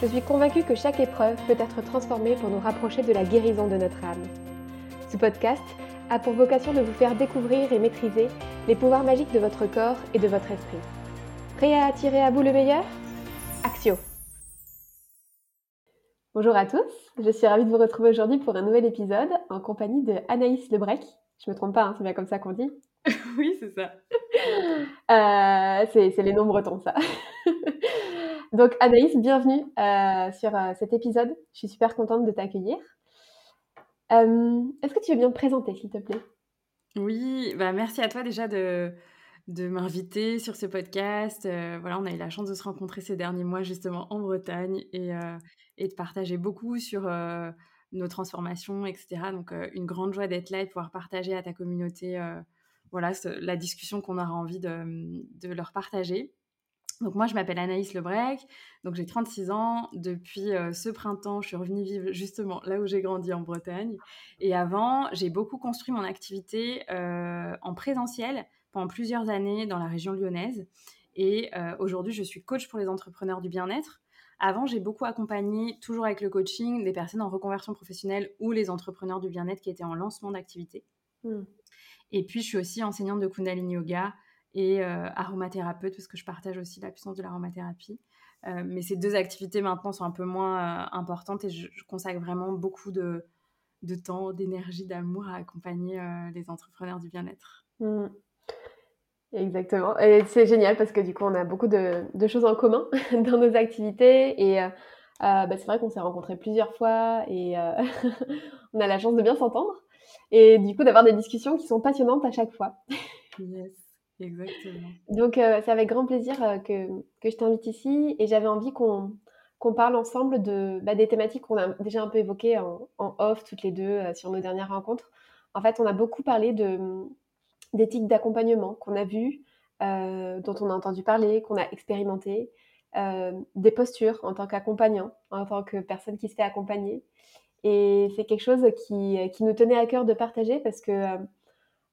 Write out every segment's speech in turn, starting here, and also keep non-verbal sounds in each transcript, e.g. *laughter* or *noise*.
Je suis convaincue que chaque épreuve peut être transformée pour nous rapprocher de la guérison de notre âme. Ce podcast a pour vocation de vous faire découvrir et maîtriser les pouvoirs magiques de votre corps et de votre esprit. Prêt à attirer à vous le meilleur? Axio Bonjour à tous, je suis ravie de vous retrouver aujourd'hui pour un nouvel épisode en compagnie de Anaïs Lebrec. Je me trompe pas, hein, c'est bien comme ça qu'on dit. *laughs* oui, c'est ça. Euh, c'est les noms bretons, ça. Donc Anaïs, bienvenue euh, sur euh, cet épisode. Je suis super contente de t'accueillir. Euh, est-ce que tu veux bien te présenter, s'il te plaît? Oui, bah merci à toi déjà de, de m'inviter sur ce podcast. voilà, on a eu la chance de se rencontrer ces derniers mois justement en Bretagne et, et de partager beaucoup sur nos transformations, etc. Donc une grande joie d'être là et pouvoir partager à ta communauté voilà, la discussion qu'on aura envie de, de leur partager. Donc moi, je m'appelle Anaïs Lebrec, donc j'ai 36 ans. Depuis euh, ce printemps, je suis revenue vivre justement là où j'ai grandi en Bretagne. Et avant, j'ai beaucoup construit mon activité euh, en présentiel pendant plusieurs années dans la région lyonnaise. Et euh, aujourd'hui, je suis coach pour les entrepreneurs du bien-être. Avant, j'ai beaucoup accompagné, toujours avec le coaching, des personnes en reconversion professionnelle ou les entrepreneurs du bien-être qui étaient en lancement d'activité. Mmh. Et puis, je suis aussi enseignante de Kundalini Yoga et euh, aromathérapeute parce que je partage aussi la puissance de l'aromathérapie. Euh, mais ces deux activités maintenant sont un peu moins euh, importantes et je, consacre vraiment beaucoup de, de temps, d'énergie, d'amour à accompagner les entrepreneurs du bien-être. Mmh. Exactement. Et c'est génial parce que du coup, on a beaucoup de, de choses en commun *laughs* dans nos activités. Et bah, c'est vrai qu'on s'est rencontrés plusieurs fois et *laughs* on a la chance de bien s'entendre. Et du coup, d'avoir des discussions qui sont passionnantes à chaque fois. Yes. Exactement. Donc, euh, c'est avec grand plaisir euh, que, que je t'invite ici et j'avais envie qu'on qu'on parle ensemble de, bah, des thématiques qu'on a déjà un peu évoquées en, off toutes les deux euh, sur nos dernières rencontres. En fait, on a beaucoup parlé d'éthique d'accompagnement qu'on a vu, dont on a entendu parler, qu'on a expérimenté, des postures en tant qu'accompagnant, en tant que personne qui se fait accompagner. Et c'est quelque chose qui, qui, nous tenait à cœur de partager parce que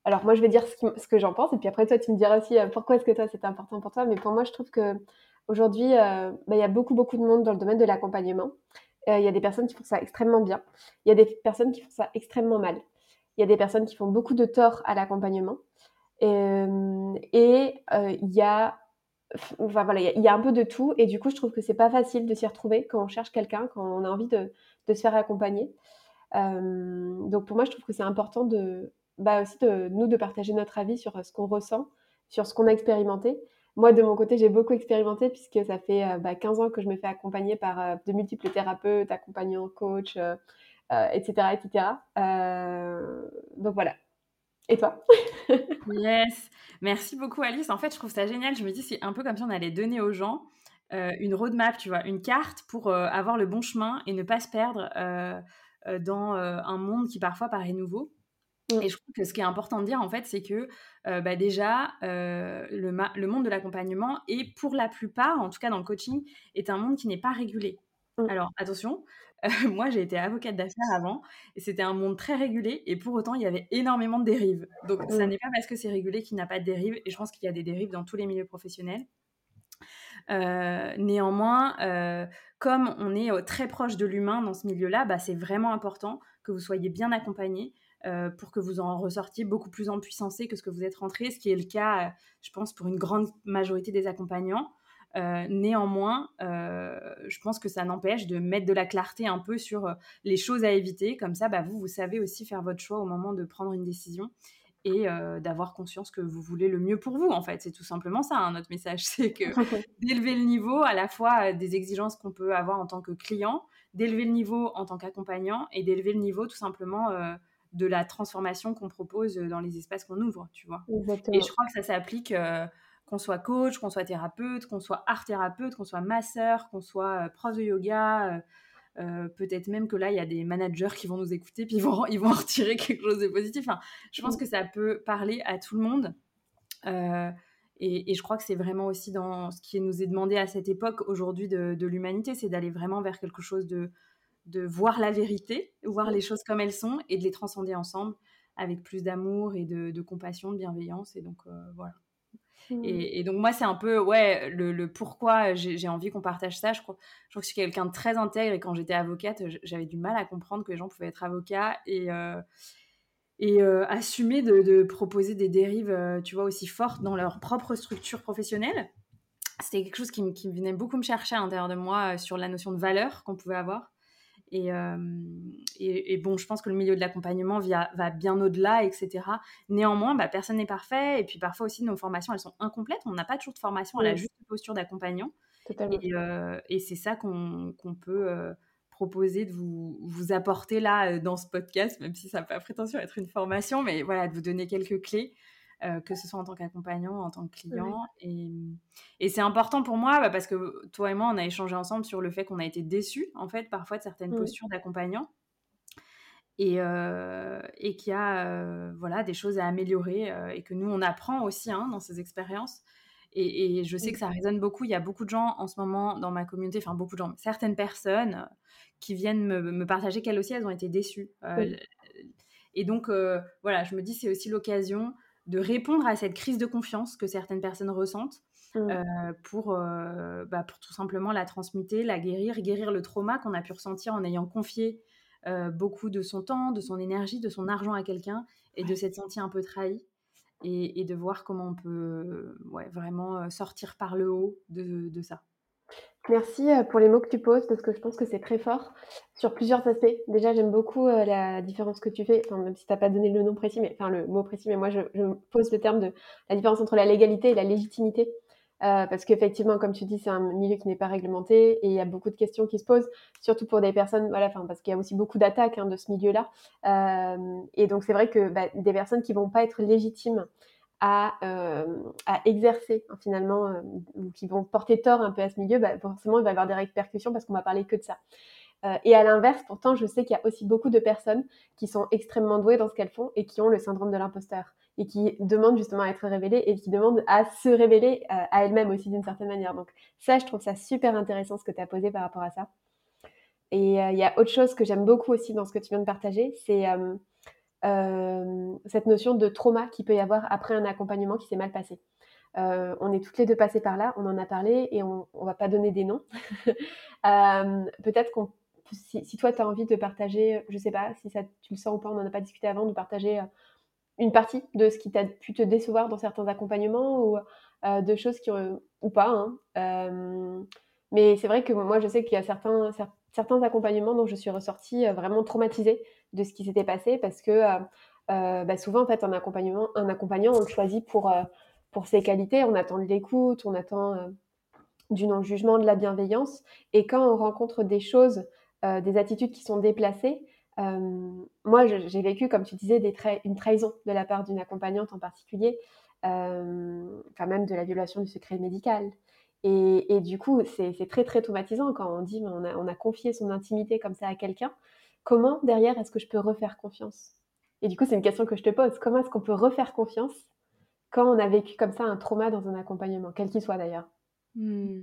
alors moi je vais dire ce, que j'en pense et puis après toi tu me diras aussi euh, pourquoi est-ce que toi c'est important pour toi. Mais pour moi je trouve que aujourd'hui euh, bah, il y a beaucoup beaucoup de monde dans le domaine de l'accompagnement. Euh, il y a des personnes qui font ça extrêmement bien. Il y a des personnes qui font ça extrêmement mal. Il y a des personnes qui font beaucoup de tort à l'accompagnement. Et il y a un peu de tout et du coup, je trouve que c'est pas facile de s'y retrouver quand on cherche quelqu'un, quand on a envie de se faire accompagner. donc pour moi, je trouve que c'est important de, bah aussi de nous de partager notre avis sur euh, ce qu'on ressent, sur ce qu'on a expérimenté. Moi, de mon côté, j'ai beaucoup expérimenté puisque ça fait euh, bah, 15 ans que je me fais accompagner par euh, de multiples thérapeutes, accompagnants, coachs, etc. etc. donc voilà. Et toi? *laughs* Yes, merci beaucoup Alice. En fait, je trouve ça génial. Je me dis, c'est un peu comme si on allait donner aux gens une roadmap, tu vois, une carte pour avoir le bon chemin et ne pas se perdre dans un monde qui parfois paraît nouveau. Mmh. Et je crois que ce qui est important de dire, en fait, c'est que bah, déjà, le, le, monde de l'accompagnement est pour la plupart, en tout cas dans le coaching, est un monde qui n'est pas régulé. Mmh. Alors, attention, *laughs* moi j'ai été avocate d'affaires avant, et c'était un monde très régulé, et pour autant, il y avait énormément de dérives. Donc, ça mmh. n'est pas parce que c'est régulé qu'il n'y a pas de dérives, et je pense qu'il y a des dérives dans tous les milieux professionnels. néanmoins, comme on est très proche de l'humain dans ce milieu-là, bah, c'est vraiment important que vous soyez bien accompagné, euh, pour que vous en ressortiez beaucoup plus en puissancé que ce que vous êtes rentré, ce qui est le cas, euh, je pense, pour une grande majorité des accompagnants. Euh, néanmoins, je pense que ça n'empêche de mettre de la clarté un peu sur les choses à éviter. Comme ça, bah, vous, vous savez aussi faire votre choix au moment de prendre une décision et d'avoir conscience que vous voulez le mieux pour vous. En fait, c'est tout simplement ça, hein, notre message. *laughs* C'est que *laughs* d'élever le niveau à la fois des exigences qu'on peut avoir en tant que client, d'élever le niveau en tant qu'accompagnant et d'élever le niveau tout simplement de la transformation qu'on propose dans les espaces qu'on ouvre, tu vois. Et je crois que ça s'applique euh, qu'on soit coach, qu'on soit thérapeute, qu'on soit art thérapeute, qu'on soit masseur, qu'on soit prof de yoga. peut-être même que là, il y a des managers qui vont nous écouter, puis ils vont, *laughs* ils vont en retirer quelque chose de positif. Enfin, je pense mmh. que ça peut parler à tout le monde. Et, je crois que c'est vraiment aussi dans ce qui nous est demandé à cette époque aujourd'hui de, l'humanité, c'est d'aller vraiment vers quelque chose de, de voir la vérité, voir les choses comme elles sont et de les transcender ensemble avec plus d'amour et de, compassion, de bienveillance. Et donc, euh, voilà. Mmh. Et, donc, moi, c'est un peu, ouais, le, pourquoi j'ai envie qu'on partage ça. Je crois, je crois que je suis quelqu'un de très intègre et quand j'étais avocate, j'avais du mal à comprendre que les gens pouvaient être avocats et, euh, et euh, assumer de, proposer des dérives, tu vois, aussi fortes dans leur propre structure professionnelle. C'était quelque chose qui, venait beaucoup me chercher à l'intérieur de moi sur la notion de valeur qu'on pouvait avoir. Et, et, bon, je pense que le milieu de l'accompagnement va bien au-delà, etc. Néanmoins, bah, personne n'est parfait. Et puis parfois aussi, nos formations, elles sont incomplètes. On n'a pas toujours de formation à la juste posture d'accompagnant. Et, et c'est ça qu'on peut proposer de vous, vous apporter là euh, dans ce podcast, même si ça n'a pas prétention d'être une formation, mais voilà, de vous donner quelques clés, euh, que ce soit en tant qu'accompagnant, en tant que client. Et, et c'est important pour moi bah, parce que toi et moi, on a échangé ensemble sur le fait qu'on a été déçus, en fait, parfois de certaines postures d'accompagnant. Et, euh, et qu'il y a voilà, des choses à améliorer et que nous, on apprend aussi hein, dans ces expériences. Et, je sais que ça résonne beaucoup. Il y a beaucoup de gens en ce moment dans ma communauté, enfin beaucoup de gens, certaines personnes qui viennent me, partager qu'elles aussi, elles ont été déçues. Euh, et donc, euh, voilà, je me dis, c'est aussi l'occasion de répondre à cette crise de confiance que certaines personnes ressentent mmh. euh, pour, bah, pour tout simplement la transmuter, la guérir, guérir le trauma qu'on a pu ressentir en ayant confié beaucoup de son temps, de son énergie, de son argent à quelqu'un et de s'être senti un peu trahi. Et, de voir comment on peut ouais, vraiment sortir par le haut de, de ça. Merci euh, pour les mots que tu poses parce que je pense que c'est très fort sur plusieurs aspects. Déjà, j'aime beaucoup euh, la différence que tu fais, même si tu n'as pas donné le nom précis, mais enfin le mot précis, mais moi je, pose le terme de la différence entre la légalité et la légitimité. Euh, parce qu'effectivement, comme tu dis, c'est un milieu qui n'est pas réglementé et il y a beaucoup de questions qui se posent, surtout pour des personnes, voilà, parce qu'il y a aussi beaucoup d'attaques hein, de ce milieu-là. et donc, c'est vrai que bah, des personnes qui vont pas être légitimes à, euh, à exercer hein, finalement, euh, ou qui vont porter tort un peu à ce milieu, bah, forcément il va y avoir des répercussions parce qu'on va parler que de ça. Euh, et à l'inverse, pourtant, je sais qu'il y a aussi beaucoup de personnes qui sont extrêmement douées dans ce qu'elles font et qui ont le syndrome de l'imposteur et qui demandent justement à être révélées et qui demandent à se révéler à elles-mêmes aussi d'une certaine manière. Donc ça, je trouve ça super intéressant ce que tu as posé par rapport à ça. Et il y a autre chose que j'aime beaucoup aussi dans ce que tu viens de partager, c'est cette notion de trauma qu'il peut y avoir après un accompagnement qui s'est mal passé. Euh, on est toutes les deux passées par là, on en a parlé et on ne va pas donner des noms. *laughs* Euh, peut-être qu'on si, toi tu as envie de partager, je sais pas si tu le sens ou pas, on n'en a pas discuté avant, de partager une partie de ce qui t'a pu te décevoir dans certains accompagnements ou de choses qui ou pas. Hein. mais c'est vrai que moi je sais qu'il y a certains accompagnements dont je suis ressortie vraiment traumatisée de ce qui s'était passé parce que euh, euh, bah, souvent, en fait, un accompagnement, un accompagnant, on le choisit pour, euh, pour ses qualités, on attend de l'écoute, on attend du non-jugement, de la bienveillance. Et quand on rencontre des choses, des attitudes qui sont déplacées, moi, j'ai vécu, comme tu disais, une trahison de la part d'une accompagnante en particulier, enfin même de la violation du secret médical. Et, du coup, c'est très, très traumatisant quand on dit on a confié son intimité comme ça à quelqu'un comment derrière est-ce que je peux refaire confiance? Et du coup, c'est une question que je te pose. Comment est-ce qu'on peut refaire confiance quand on a vécu comme ça un trauma dans un accompagnement, quel qu'il soit d'ailleurs? Hmm.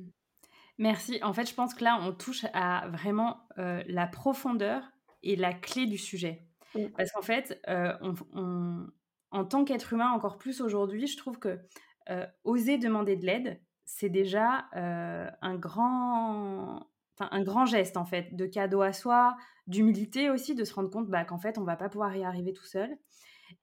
Merci. En fait, je pense que là, on touche à vraiment euh, la profondeur et la clé du sujet. Parce qu'en fait, euh, en tant qu'être humain, encore plus aujourd'hui, je trouve que euh, oser demander de l'aide, c'est déjà un grand un grand geste en fait, de cadeau à soi, d'humilité aussi, de se rendre compte bah, qu'en fait on va pas pouvoir y arriver tout seul.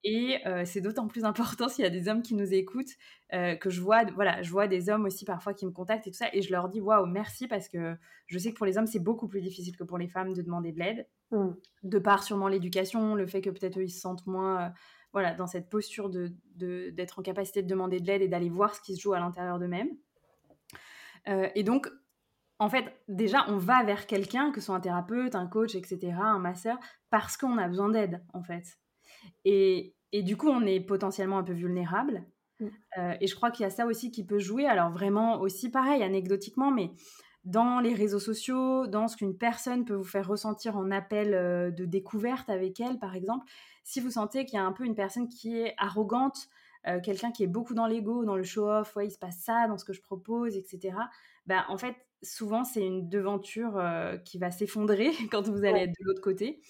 Et c'est d'autant plus important s'il y a des hommes qui nous écoutent, que je vois, voilà, je vois des hommes aussi parfois qui me contactent et tout ça, et je leur dis waouh, merci parce que je sais que pour les hommes c'est beaucoup plus difficile que pour les femmes de demander de l'aide, mmh. de par sûrement l'éducation, le fait que peut-être eux ils se sentent moins, voilà, dans cette posture de d'être en capacité de demander de l'aide et d'aller voir ce qui se joue à l'intérieur d'eux-mêmes. et donc en fait, déjà, on va vers quelqu'un, que ce soit un thérapeute, un coach, etc., un masseur, parce qu'on a besoin d'aide, en fait. Et, du coup, on est potentiellement un peu vulnérable. Mmh. et je crois qu'il y a ça aussi qui peut jouer. Alors vraiment aussi pareil, anecdotiquement, mais dans les réseaux sociaux, dans ce qu'une personne peut vous faire ressentir en appel de découverte avec elle, par exemple, si vous sentez qu'il y a un peu une personne qui est arrogante, quelqu'un qui est beaucoup dans l'ego, dans le show-off, ouais, il se passe ça dans ce que je propose, etc. Bah, en fait, souvent, c'est une devanture qui va s'effondrer *laughs* quand vous allez être de l'autre côté.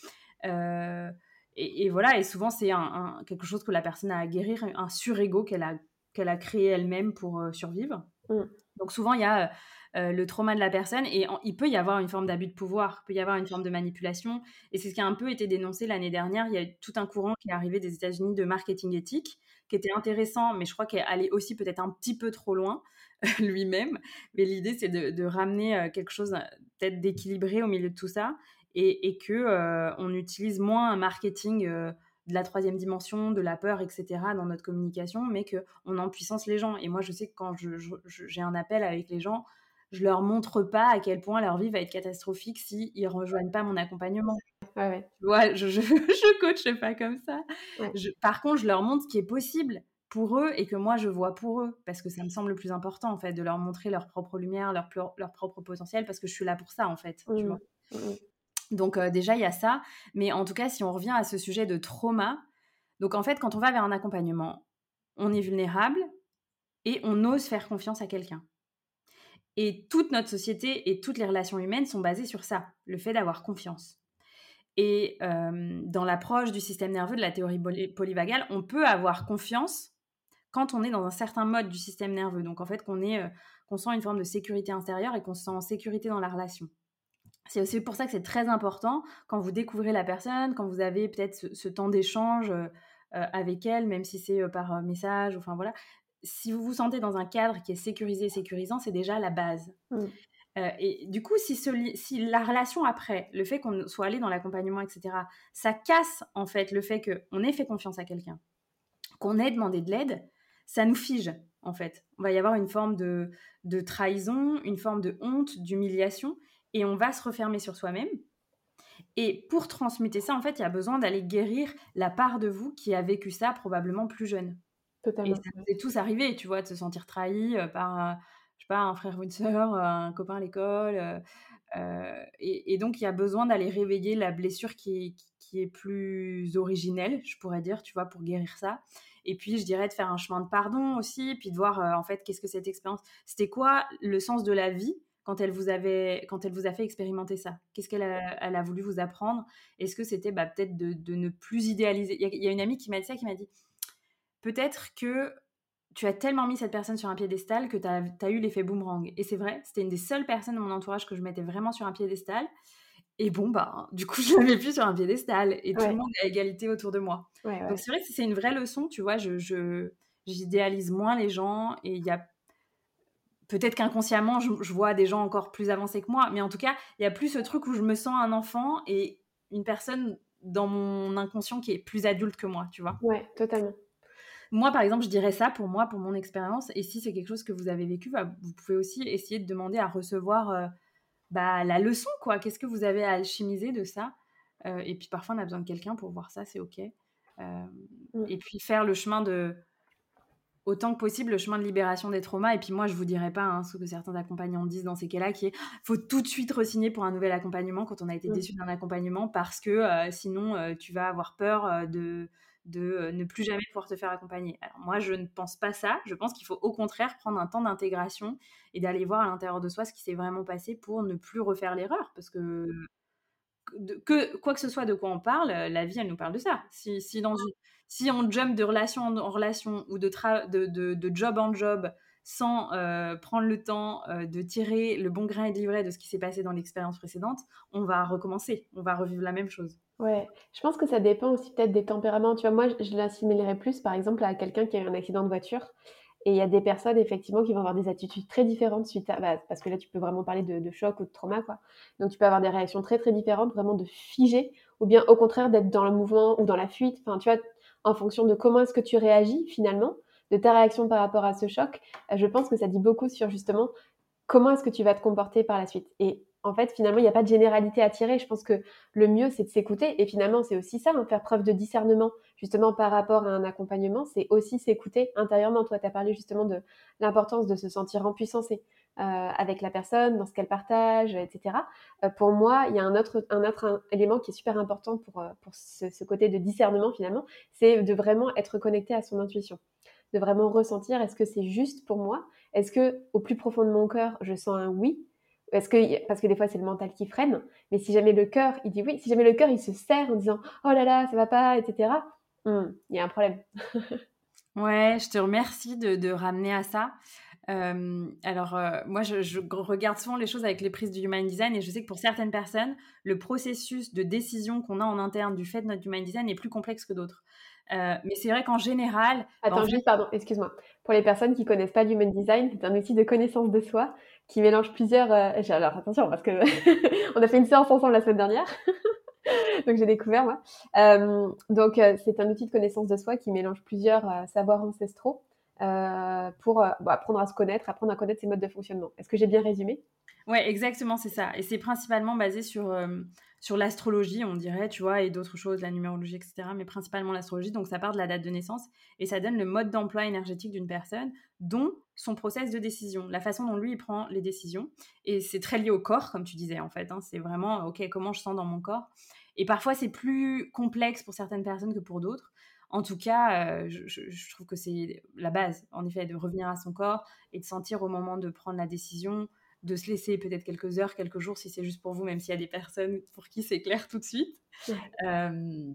Et, voilà, et souvent, c'est un, quelque chose que la personne a à guérir, un surego qu'elle a, qu'elle a créé elle-même pour survivre. Mmh. Donc souvent, il y a euh, le trauma de la personne et il peut y avoir une forme d'abus de pouvoir, il peut y avoir une forme de manipulation. Et c'est ce qui a un peu été dénoncé l'année dernière. Il y a eu tout un courant qui est arrivé des États-Unis de marketing éthique qui était intéressant, mais je crois qu'elle allait aussi peut-être un petit peu trop loin *laughs* lui-même. Mais l'idée, c'est de, ramener euh, quelque chose peut-être d'équilibré au milieu de tout ça et, et que euh, on utilise moins un marketing de la troisième dimension, de la peur, etc. dans notre communication, mais qu'on en puissance les gens. Et moi, je sais que quand j'ai un appel avec les gens, je leur montre pas à quel point leur vie va être catastrophique s'ils ne rejoignent pas mon accompagnement. Ouais, ouais. je, je, *laughs* je coach pas comme ça. par contre, je leur montre ce qui est possible pour eux et que moi je vois pour eux parce que ça me semble le plus important en fait de leur montrer leur propre lumière, leur, leur propre potentiel parce que je suis là pour ça en fait. Tu vois mmh, mmh. Donc euh, déjà il y a ça, mais en tout cas si on revient à ce sujet de trauma, donc en fait quand on va vers un accompagnement, on est vulnérable et on ose faire confiance à quelqu'un. Et toute notre société et toutes les relations humaines sont basées sur ça, le fait d'avoir confiance. Et dans l'approche du système nerveux de la théorie polyvagale, on peut avoir confiance quand on est dans un certain mode du système nerveux. Donc en fait, qu'on qu'on sent une forme de sécurité intérieure et qu'on se sent en sécurité dans la relation. C'est aussi pour ça que c'est très important quand vous découvrez la personne, quand vous avez peut-être ce, temps d'échange avec elle, même si c'est par message, enfin voilà, si vous vous sentez dans un cadre qui est sécurisé et sécurisant, c'est déjà la base. Mmh. Euh, et du coup, si, si, la relation après, le fait qu'on soit allé dans l'accompagnement, etc., ça casse en fait le fait qu'on ait fait confiance à quelqu'un, qu'on ait demandé de l'aide, ça nous fige en fait. On va y avoir une forme de, de trahison, une forme de honte, d'humiliation, et on va se refermer sur soi-même. Et pour transmuter ça, en fait, il y a besoin d'aller guérir la part de vous qui a vécu ça probablement plus jeune. Totalement. Et ça nous est tous arrivé, tu vois, de se sentir trahi euh, par, euh, je sais pas, un frère ou une sœur, euh, un copain à l'école. et, donc, il y a besoin d'aller réveiller la blessure qui, qui, est plus originelle, je pourrais dire, tu vois, pour guérir ça. Et puis, je dirais de faire un chemin de pardon aussi, puis de voir, en fait, qu'est-ce que cette expérience... C'était quoi le sens de la vie quand elle vous avait quand elle vous a fait expérimenter ça? Qu'est-ce qu'elle a, elle a voulu vous apprendre? Est-ce que c'était bah, peut-être de, de, ne plus idéaliser? Il y, y, a une amie qui m'a dit ça, qui m'a dit peut-être que tu as tellement mis cette personne sur un piédestal que tu as, eu l'effet boomerang. Et c'est vrai, c'était une des seules personnes de mon entourage que je mettais vraiment sur un piédestal. Et bon, bah, du coup, *laughs* je ne l'avais plus sur un piédestal. Et tout le monde est à égalité autour de moi. Donc, c'est vrai que c'est une vraie leçon, tu vois. Je, j'idéalise moins les gens. Et il y a. Peut-être qu'inconsciemment, je, je, vois des gens encore plus avancés que moi. Mais en tout cas, il y a plus ce truc où je me sens un enfant et une personne dans mon inconscient qui est plus adulte que moi, tu vois. Ouais, totalement. Moi, par exemple, je dirais ça pour moi, pour mon expérience. Et si c'est quelque chose que vous avez vécu, bah, vous pouvez aussi essayer de demander à recevoir euh, bah, la leçon, quoi. Qu'est-ce que vous avez à alchimiser de ça? Euh, Et puis parfois, on a besoin de quelqu'un pour voir ça, c'est OK. Euh, mm. Et puis faire le chemin de, autant que possible, le chemin de libération des traumas. Et puis moi, je vous dirais pas hein, ce que certains accompagnants disent dans ces cas-là, qui est faut tout de suite re-signer pour un nouvel accompagnement quand on a été mm. déçu d'un accompagnement, parce que sinon, tu vas avoir peur de de euh, ne plus jamais pouvoir te faire accompagner. Alors moi, je ne pense pas ça. Je pense qu'il faut au contraire prendre un temps d'intégration et d'aller voir à l'intérieur de soi ce qui s'est vraiment passé pour ne plus refaire l'erreur. Parce que, que quoi que ce soit de quoi on parle, la vie, elle nous parle de ça. Si, si, dans si on jump de relation en relation ou de, de, de, job en job sans euh, prendre le temps euh, de tirer le bon grain et livret de ce qui s'est passé dans l'expérience précédente, on va recommencer, on va revivre la même chose. Ouais, je pense que ça dépend aussi peut-être des tempéraments. Tu vois, moi, je l'assimilerais plus, par exemple, à quelqu'un qui a eu un accident de voiture. Et il y a des personnes, effectivement, qui vont avoir des attitudes très différentes suite à. Bah, parce que là, tu peux vraiment parler de, choc ou de trauma, quoi. Donc, tu peux avoir des réactions très, très différentes, vraiment de figer, ou bien au contraire d'être dans le mouvement ou dans la fuite. Enfin, tu vois, en fonction de comment est-ce que tu réagis, finalement, de ta réaction par rapport à ce choc, je pense que ça dit beaucoup sur justement comment est-ce que tu vas te comporter par la suite. Et en fait, finalement, il n'y a pas de généralité à tirer. Je pense que le mieux, c'est de s'écouter. Et finalement, c'est aussi ça, hein, faire preuve de discernement, justement, par rapport à un accompagnement, c'est aussi s'écouter intérieurement. Toi, tu as parlé justement de l'importance de se sentir en puissance euh, avec la personne, dans ce qu'elle partage, etc. Euh, pour moi, il y a un autre, un autre élément qui est super important pour, euh, pour ce, côté de discernement, finalement, c'est de vraiment être connecté à son intuition de vraiment ressentir est-ce que c'est juste pour moi? Est-ce que au plus profond de mon cœur, je sens un oui? Parce que, parce que des fois, c'est le mental qui freine. Mais si jamais le cœur, il dit oui, si jamais le cœur, il se serre en disant oh là là, ça va pas, etc., hmm, il y a un problème. *laughs* ouais, je te remercie de, de ramener à ça. Euh, alors, euh, moi, je, je, regarde souvent les choses avec les prises du human design et je sais que pour certaines personnes, le processus de décision qu'on a en interne du fait de notre human design est plus complexe que d'autres. Euh, mais c'est vrai qu'en général. Attends, juste, pardon, excuse-moi. Pour les personnes qui connaissent pas l'human design, c'est un outil de connaissance de soi qui mélange plusieurs. Euh... Alors attention, parce que *laughs* on a fait une séance ensemble la semaine dernière. *laughs* donc j'ai découvert moi. Euh, donc euh, c'est un outil de connaissance de soi qui mélange plusieurs savoirs ancestraux pour bah, apprendre à se connaître, apprendre à connaître ses modes de fonctionnement. Est-ce que j'ai bien résumé? Ouais, exactement, c'est ça. Et c'est principalement basé sur sur l'astrologie, on dirait, tu vois, et d'autres choses, la numérologie, etc., mais principalement l'astrologie. Donc, ça part de la date de naissance et ça donne le mode d'emploi énergétique d'une personne, dont son process de décision, la façon dont lui, il prend les décisions. Et c'est très lié au corps, comme tu disais, en fait. Hein. c'est vraiment, OK, comment je sens dans mon corps? Et parfois, c'est plus complexe pour certaines personnes que pour d'autres. En tout cas, euh, je, trouve que c'est la base, en effet, de revenir à son corps et de sentir au moment de prendre la décision, de se laisser peut-être quelques heures, quelques jours, si c'est juste pour vous, même s'il y a des personnes pour qui c'est clair tout de suite. Euh,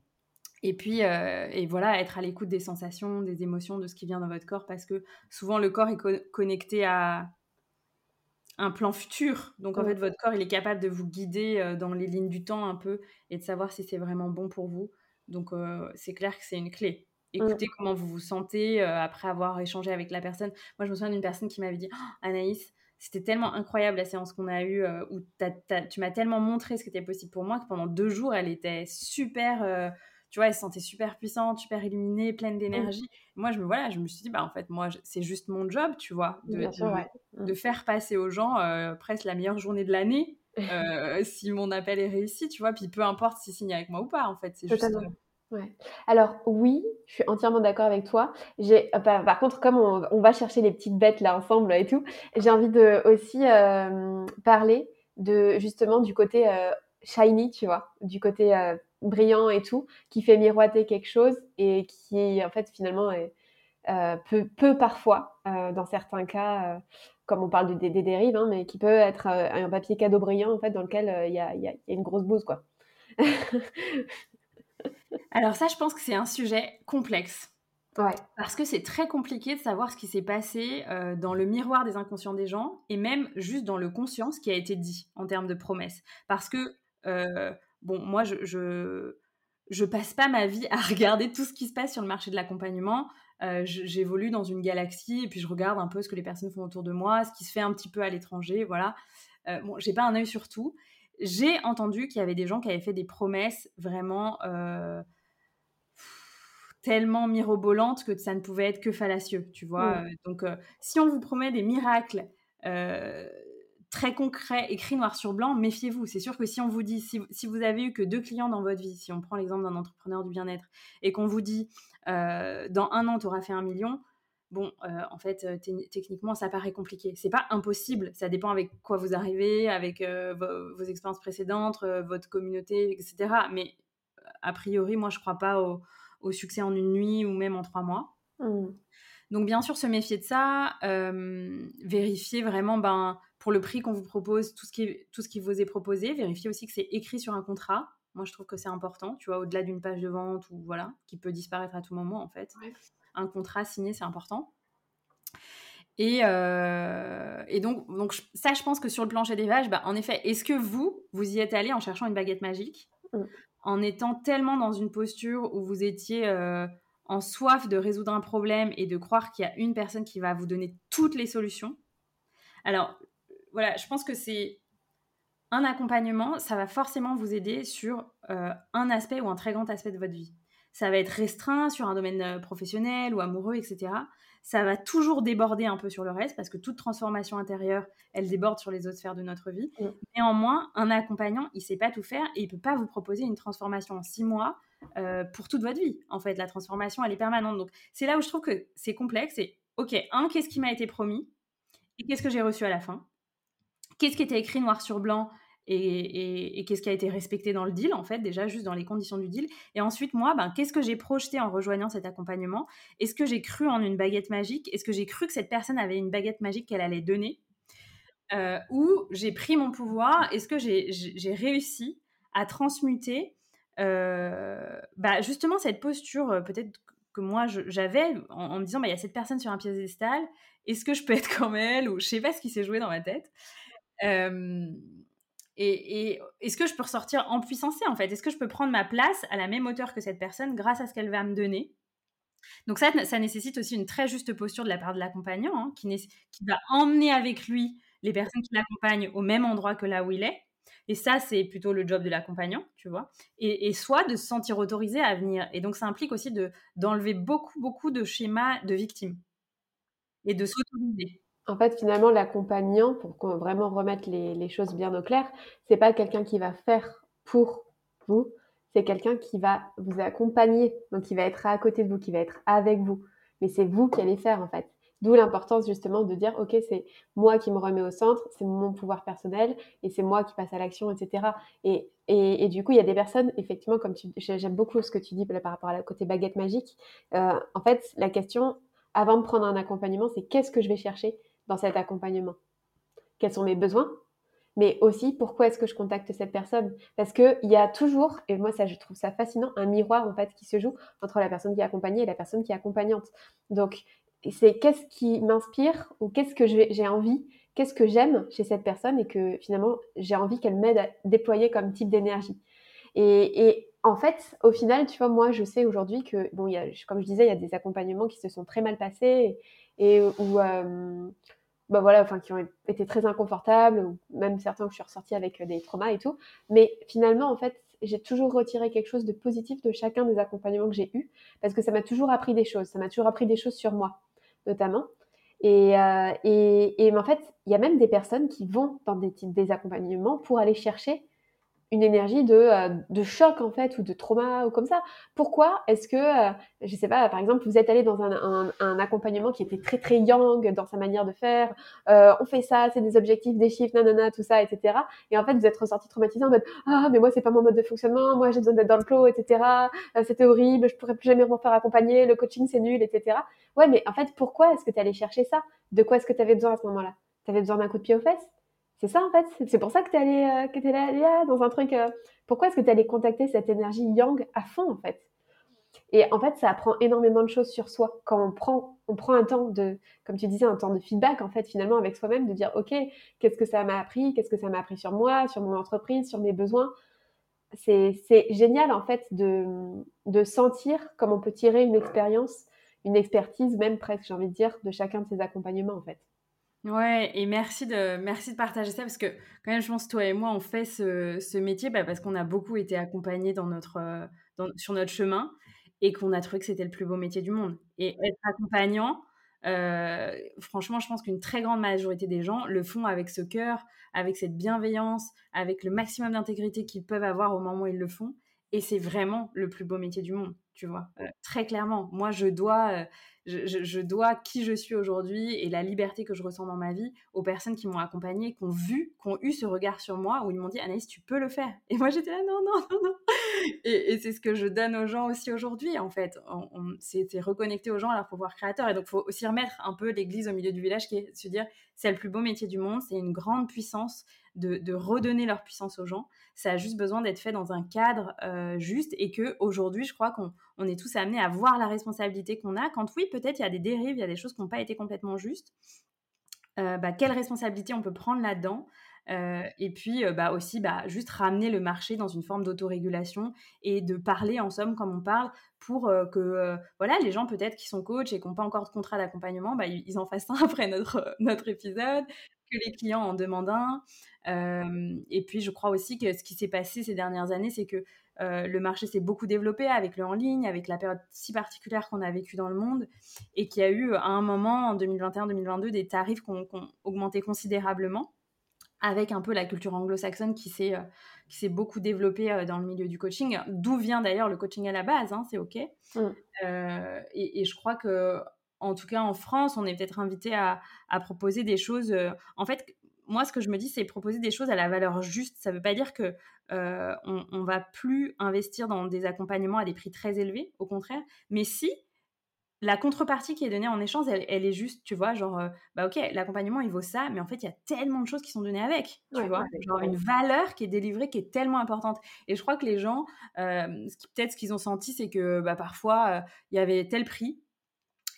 et puis, euh, et voilà, être à l'écoute des sensations, des émotions, de ce qui vient dans votre corps, parce que souvent le corps est connecté à un plan futur. Donc en fait, votre corps, il est capable de vous guider euh, dans les lignes du temps un peu et de savoir si c'est vraiment bon pour vous. Donc c'est clair que c'est une clé. Écoutez comment vous vous sentez après avoir échangé avec la personne. Moi, je me souviens d'une personne qui m'avait dit «Oh, Anaïs, c'était tellement incroyable la séance qu'on a eue euh, où tu m'as tellement montré ce qui était possible pour moi que pendant deux jours, elle était super. Euh, tu vois, elle se sentait super puissante, super illuminée, pleine d'énergie. Moi, je me, voilà, je me suis dit, bah, en fait, moi, c'est juste mon job, tu vois, de, de, faire passer aux gens euh, presque la meilleure journée de l'année *laughs* si mon appel est réussi, tu vois. Puis peu importe s'ils signent avec moi ou pas, en fait. C'est juste. Alors oui, je suis entièrement d'accord avec toi. J'ai, euh, par, contre, comme on, va chercher les petites bêtes là ensemble et tout, j'ai envie de aussi euh, parler de justement du côté euh, shiny, tu vois, du côté brillant et tout, qui fait miroiter quelque chose et qui en fait finalement peut, parfois, dans certains cas, comme on parle de, des, dérives, hein, mais qui peut être un papier cadeau brillant en fait dans lequel il y, a, une grosse bouse quoi. *laughs* Alors ça, je pense que c'est un sujet complexe. Parce que c'est très compliqué de savoir ce qui s'est passé euh, dans le miroir des inconscients des gens et même juste dans le conscient, ce qui a été dit en termes de promesses. Parce que, euh, bon, moi, je, je, passe pas ma vie à *laughs* regarder tout ce qui se passe sur le marché de l'accompagnement. Euh, j'évolue dans une galaxie et puis je regarde un peu ce que les personnes font autour de moi, ce qui se fait un petit peu à l'étranger, voilà. bon, j'ai pas un œil sur tout. J'ai entendu qu'il y avait des gens qui avaient fait des promesses vraiment euh, tellement mirobolantes que ça ne pouvait être que fallacieux, tu vois. Euh, donc, euh, si on vous promet des miracles très concrets, écrits noir sur blanc, méfiez-vous. C'est sûr que si on vous dit, si, si, vous avez eu que deux clients dans votre vie, si on prend l'exemple d'un entrepreneur du bien-être, et qu'on vous dit, dans un an, tu auras fait un million, bon, euh, en fait, euh, techniquement, ça paraît compliqué. C'est pas impossible. Ça dépend avec quoi vous arrivez, avec euh, vos, expériences précédentes, votre communauté, etc. Mais a priori, moi, je crois pas au, succès en une nuit ou même en trois mois. Mmh. Donc, bien sûr, se méfier de ça, vérifier vraiment, ben, pour le prix qu'on vous propose, tout ce, qui, tout ce qui vous est proposé, vérifier aussi que c'est écrit sur un contrat. Moi, je trouve que c'est important, tu vois, au-delà d'une page de vente ou voilà, qui peut disparaître à tout moment, en fait un contrat signé, c'est important. Et, euh, et, donc, donc, ça, je pense que sur le plancher des vaches, bah, en effet, est-ce que vous, vous y êtes allé en cherchant une baguette magique, mm. en étant tellement dans une posture où vous étiez euh, en soif de résoudre un problème et de croire qu'il y a une personne qui va vous donner toutes les solutions? Alors, voilà, je pense que c'est un accompagnement, ça va forcément vous aider sur euh, un aspect ou un très grand aspect de votre vie ça va être restreint sur un domaine euh, professionnel ou amoureux, etc. ça va toujours déborder un peu sur le reste parce que toute transformation intérieure, elle déborde sur les autres sphères de notre vie. Mmh. Néanmoins, un accompagnant, il sait pas tout faire et il peut pas vous proposer une transformation en six mois euh, pour toute votre vie. En fait, la transformation, elle est permanente. Donc, c'est là où je trouve que c'est complexe. Et ok, un, qu'est-ce qui m'a été promis? Et qu'est-ce que j'ai reçu à la fin? Qu'est-ce qui était écrit noir sur blanc et, qu'est-ce qui a été respecté dans le deal, en fait, déjà juste dans les conditions du deal. Et ensuite, moi, ben, qu'est-ce que j'ai projeté en rejoignant cet accompagnement? Est-ce que j'ai cru en une baguette magique? Est-ce que j'ai cru que cette personne avait une baguette magique qu'elle allait donner? Euh, Ou j'ai pris mon pouvoir? Est-ce que j'ai réussi à transmuter euh, bah, justement cette posture euh, peut-être que moi j'avais en, me disant bah, il y a cette personne sur un piédestal est-ce que je peux être comme elle? Ou je sais pas ce qui s'est joué dans ma tête et, est-ce que je peux ressortir en puissance en fait? Est-ce que je peux prendre ma place à la même hauteur que cette personne grâce à ce qu'elle va me donner? Donc ça, ça nécessite aussi une très juste posture de la part de l'accompagnant hein, qui, va emmener avec lui les personnes qui l'accompagnent au même endroit que là où il est. Et ça, c'est plutôt le job de l'accompagnant, tu vois? Et, soit de se sentir autorisé à venir. Et donc, ça implique aussi de, d'enlever beaucoup, beaucoup de schémas de victimes et de s'autoriser. En fait, finalement, l'accompagnant, pour vraiment remettre les, choses bien au clair, c'est pas quelqu'un qui va faire pour vous, c'est quelqu'un qui va vous accompagner, donc qui va être à côté de vous, qui va être avec vous. Mais c'est vous qui allez faire, en fait. D'où l'importance justement de dire, OK, c'est moi qui me remets au centre, c'est mon pouvoir personnel et c'est moi qui passe à l'action, etc. Et, et, du coup, il y a des personnes, effectivement, comme tu, j'aime beaucoup ce que tu dis par rapport à la côté baguette magique. Euh, en fait, la question, avant de prendre un accompagnement, c'est qu'est-ce que je vais chercher? Dans cet accompagnement Quels sont mes besoins? Mais aussi pourquoi est-ce que je contacte cette personne? Parce qu'il y a toujours, et moi ça je trouve ça fascinant, un miroir en fait qui se joue entre la personne qui est accompagnée et la personne qui est accompagnante. Donc c'est qu'est-ce qui m'inspire ou qu'est-ce que j'ai envie, qu'est-ce que j'aime chez cette personne et que finalement j'ai envie qu'elle m'aide à déployer comme type d'énergie. Et, en fait, au final, tu vois, moi je sais aujourd'hui que, bon, y comme je disais, il y a des accompagnements qui se sont très mal passés et, ou euh, bah voilà, enfin, qui ont été très inconfortables, ou même certains où je suis ressortie avec des traumas et tout. Mais finalement, en fait, j'ai toujours retiré quelque chose de positif de chacun des accompagnements que j'ai eus, parce que ça m'a toujours appris des choses, ça m'a toujours appris des choses sur moi notamment. Et, euh, et, et, en fait, il y a même des personnes qui vont dans des, des accompagnements pour aller chercher une énergie de, euh, de choc en fait ou de trauma ou comme ça. Pourquoi est-ce que, euh, je sais pas, par exemple, vous êtes allé dans un, accompagnement qui était très très yang dans sa manière de faire, euh, on fait ça, c'est des objectifs, des chiffres, nanana, tout ça, etc. Et en fait, vous êtes ressorti traumatisé en mode ah mais moi c'est pas mon mode de fonctionnement, moi j'ai besoin d'être dans le flow, etc. C'était horrible, je pourrais plus jamais me faire accompagner, le coaching c'est nul, etc. Ouais, mais en fait, pourquoi est-ce que tu allé chercher ça? De quoi est-ce que tu avais besoin à ce moment-là? Tu avais besoin d'un coup de pied aux fesses? C'est ça en fait. C'est pour ça que tu allé, euh, que es là, dans un truc. Euh, pourquoi est-ce que tu allé contacter cette énergie yang à fond en fait? Et en fait, ça apprend énormément de choses sur soi. Quand on prend, on prend un temps de, comme tu disais, un temps de feedback en fait finalement avec soi-même, de dire ok, qu'est-ce que ça m'a appris? Qu'est-ce que ça m'a appris sur moi, sur mon entreprise, sur mes besoins? C'est génial en fait de, de sentir comment on peut tirer une expérience, une expertise même presque, j'ai envie de dire, de chacun de ces accompagnements en fait. Ouais, et merci de, merci de partager ça parce que quand même, je pense, toi et moi, on fait ce, ce métier bah, parce qu'on a beaucoup été accompagnés dans notre, euh, dans, sur notre chemin et qu'on a trouvé que c'était le plus beau métier du monde. Et être accompagnant, euh, franchement, je pense qu'une très grande majorité des gens le font avec ce cœur, avec cette bienveillance, avec le maximum d'intégrité qu'ils peuvent avoir au moment où ils le font. Et c'est vraiment le plus beau métier du monde, tu vois? Euh, très clairement, moi, je dois je, dois qui je suis aujourd'hui et la liberté que je ressens dans ma vie aux personnes qui m'ont accompagnée, qui ont vu, qui ont eu ce regard sur moi où ils m'ont dit Anaïs, tu peux le faire. Et moi j'étais là, non, non, non, non. Et, c'est ce que je donne aux gens aussi aujourd'hui, en fait. c'est reconnecter aux gens à leur pouvoir créateur. Et donc, il faut aussi remettre un peu l'église au milieu du village, qui est se dire c'est le plus beau métier du monde, c'est une grande puissance de, redonner leur puissance aux gens. Ça a juste besoin d'être fait dans un cadre euh, juste et que aujourd'hui, je crois qu'on on est tous amenés à voir la responsabilité qu'on a. Quand oui, peut-être il y a des dérives, il y a des choses qui n'ont pas été complètement justes. Euh, bah, quelle responsabilité on peut prendre là-dedans euh, et puis bah, aussi bah, juste ramener le marché dans une forme d'autorégulation et de parler en somme comme on parle pour que voilà les gens peut-être qui sont coachs et qui n'ont pas encore de contrat d'accompagnement, bah, ils en fassent un *laughs* après notre, notre épisode. Que les clients en demandent un. et puis, je crois aussi que ce qui s'est passé ces dernières années, c'est que le marché s'est beaucoup développé avec le en ligne, avec la période si particulière qu'on a vécue dans le monde, et qu'il y a eu à un moment, en 2021-2022, des tarifs qui ont augmenté considérablement avec un peu la culture anglo-saxonne qui s'est euh, qui s'est beaucoup développée euh, dans le milieu du coaching, d'où vient d'ailleurs le coaching à la base, hein, c'est ok. Mm. Euh, et, je crois que en tout cas en France, on est peut-être invité à, à, proposer des choses. en fait, moi, ce que je me dis, c'est proposer des choses à la valeur juste. Ça ne veut pas dire que on, on va plus investir dans des accompagnements à des prix très élevés, au contraire. Mais si la contrepartie qui est donnée en échange, elle, est juste, tu vois, genre, euh, bah ok, l'accompagnement il vaut ça, mais en fait il y a tellement de choses qui sont données avec, tu vois, genre une valeur qui est délivrée qui est tellement importante. Et je crois que les gens, euh, peut-être ce qu'ils ont senti, c'est que bah, parfois euh, il y avait tel prix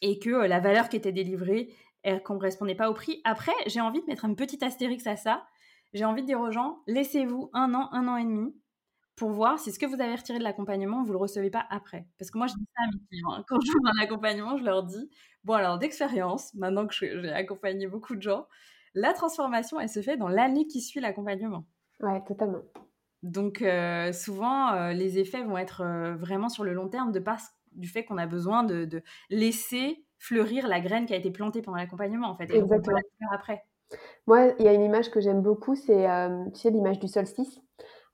et que la valeur qui était délivrée, elle correspondait pas au prix. Après, j'ai envie de mettre un petit astérix à ça. J'ai envie de dire aux gens, laissez-vous un an, un an et demi pour voir si ce que vous avez retiré de l'accompagnement, vous ne le recevez pas après. Parce que moi, je dis ça à mes clients. Hein. Quand je fais un accompagnement, je leur dis, bon alors d'expérience, maintenant que j'ai accompagné beaucoup de gens, la transformation, elle se fait dans l'année qui suit l'accompagnement. Ouais, totalement. Donc euh, souvent, euh, les effets vont être euh, vraiment sur le long terme de par du fait qu'on a besoin de, laisser fleurir la graine qui a été plantée pendant l'accompagnement, en fait. Et Exactement. la après. Moi, il y a une image que j'aime beaucoup, c'est tu sais, l'image du solstice.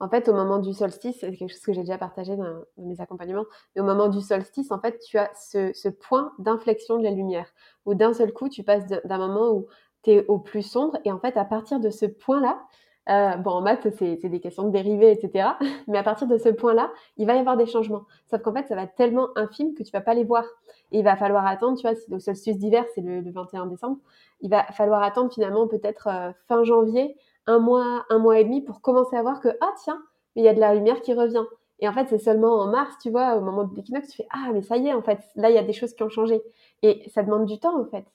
En fait, au moment du solstice, c'est quelque chose que j'ai déjà partagé dans, mes accompagnements, mais au moment du solstice, en fait, tu as ce, point d'inflexion de la lumière, où d'un seul coup, tu passes d'un moment où tu es au plus sombre, et en fait, à partir de ce point-là, euh, bon, en maths, c'est des questions de dérivés, etc. *laughs* Mais à partir de ce point-là, il va y avoir des changements. Sauf qu'en fait, ça va être tellement infime que tu vas pas les voir. Et il va falloir attendre, tu vois, si le solstice d'hiver, c'est le, 21 décembre, il va falloir attendre finalement peut-être euh, fin janvier un mois, un mois et demi pour commencer à voir que, ah tiens, il y a de la lumière qui revient. Et en fait, c'est seulement en mars, tu vois, au moment de l'équinoxe, tu fais, ah, mais ça y est, en fait, là, il y a des choses qui ont changé. Et ça demande du temps, en fait.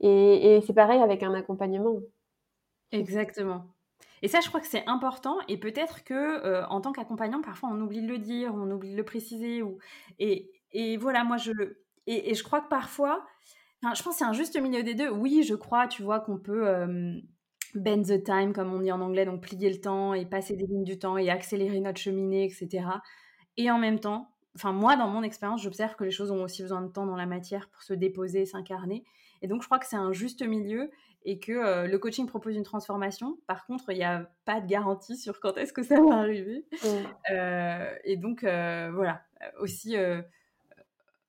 Et, c'est pareil avec un accompagnement. Exactement. Et ça, je crois que c'est important. Et peut-être que euh, en tant qu'accompagnant, parfois, on oublie de le dire, on oublie de le préciser. Et, voilà, moi, je... Et, et je crois que parfois, je pense c'est un juste milieu des deux. Oui, je crois, tu vois, qu'on peut... Bend the time, comme on dit en anglais, donc plier le temps et passer des lignes du temps et accélérer notre cheminée, etc. Et en même temps, enfin moi, dans mon expérience, j'observe que les choses ont aussi besoin de temps dans la matière pour se déposer, s'incarner. Et donc, je crois que c'est un juste milieu et que euh, le coaching propose une transformation. Par contre, il n'y a pas de garantie sur quand est-ce que ça va arriver. Mmh. Euh, et donc, euh, voilà, aussi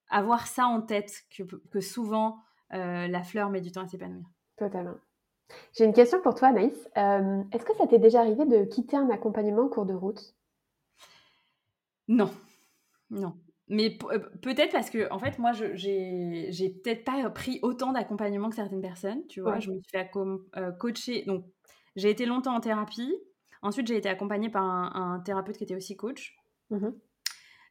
avoir ça en tête, que, que souvent, la fleur met du temps à s'épanouir. Totalement. J'ai une question pour toi, Anaïs. Euh, est-ce que ça t'est déjà arrivé de quitter un accompagnement en cours de route? Non, non. Mais euh, peut-être parce que, en fait, moi, j'ai, peut-être pas pris autant d'accompagnement que certaines personnes. Tu vois, je me suis fait euh, coacher. Donc, j'ai été longtemps en thérapie. Ensuite, j'ai été accompagnée par un, thérapeute qui était aussi coach. Mmh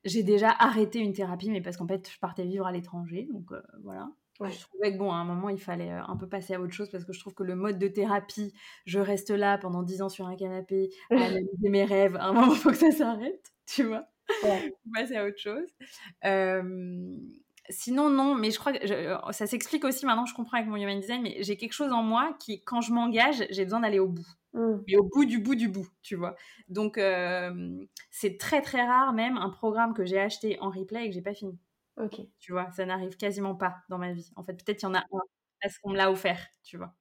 j'ai déjà arrêté une thérapie, mais parce qu'en fait, je partais vivre à l'étranger. Donc, voilà. Je trouvais que bon, à un moment, il fallait euh, un peu passer à autre chose parce que je trouve que le mode de thérapie, je reste là pendant 10 ans sur un canapé *laughs* à analyser mes rêves, à un moment, il faut que ça s'arrête, tu vois. Ouais. *laughs* passer à autre chose. sinon, non, mais je crois que euh, ça s'explique aussi maintenant, je comprends avec mon human design, mais j'ai quelque chose en moi qui, quand je m'engage, j'ai besoin d'aller au bout. Mmh. Et au bout du bout du bout, tu vois. Donc, c'est très très rare même un programme que j'ai acheté en replay et que j'ai pas fini. Ok. Tu vois, ça n'arrive quasiment pas dans ma vie. En fait, peut-être il y en a un parce qu'on me l'a offert, tu vois.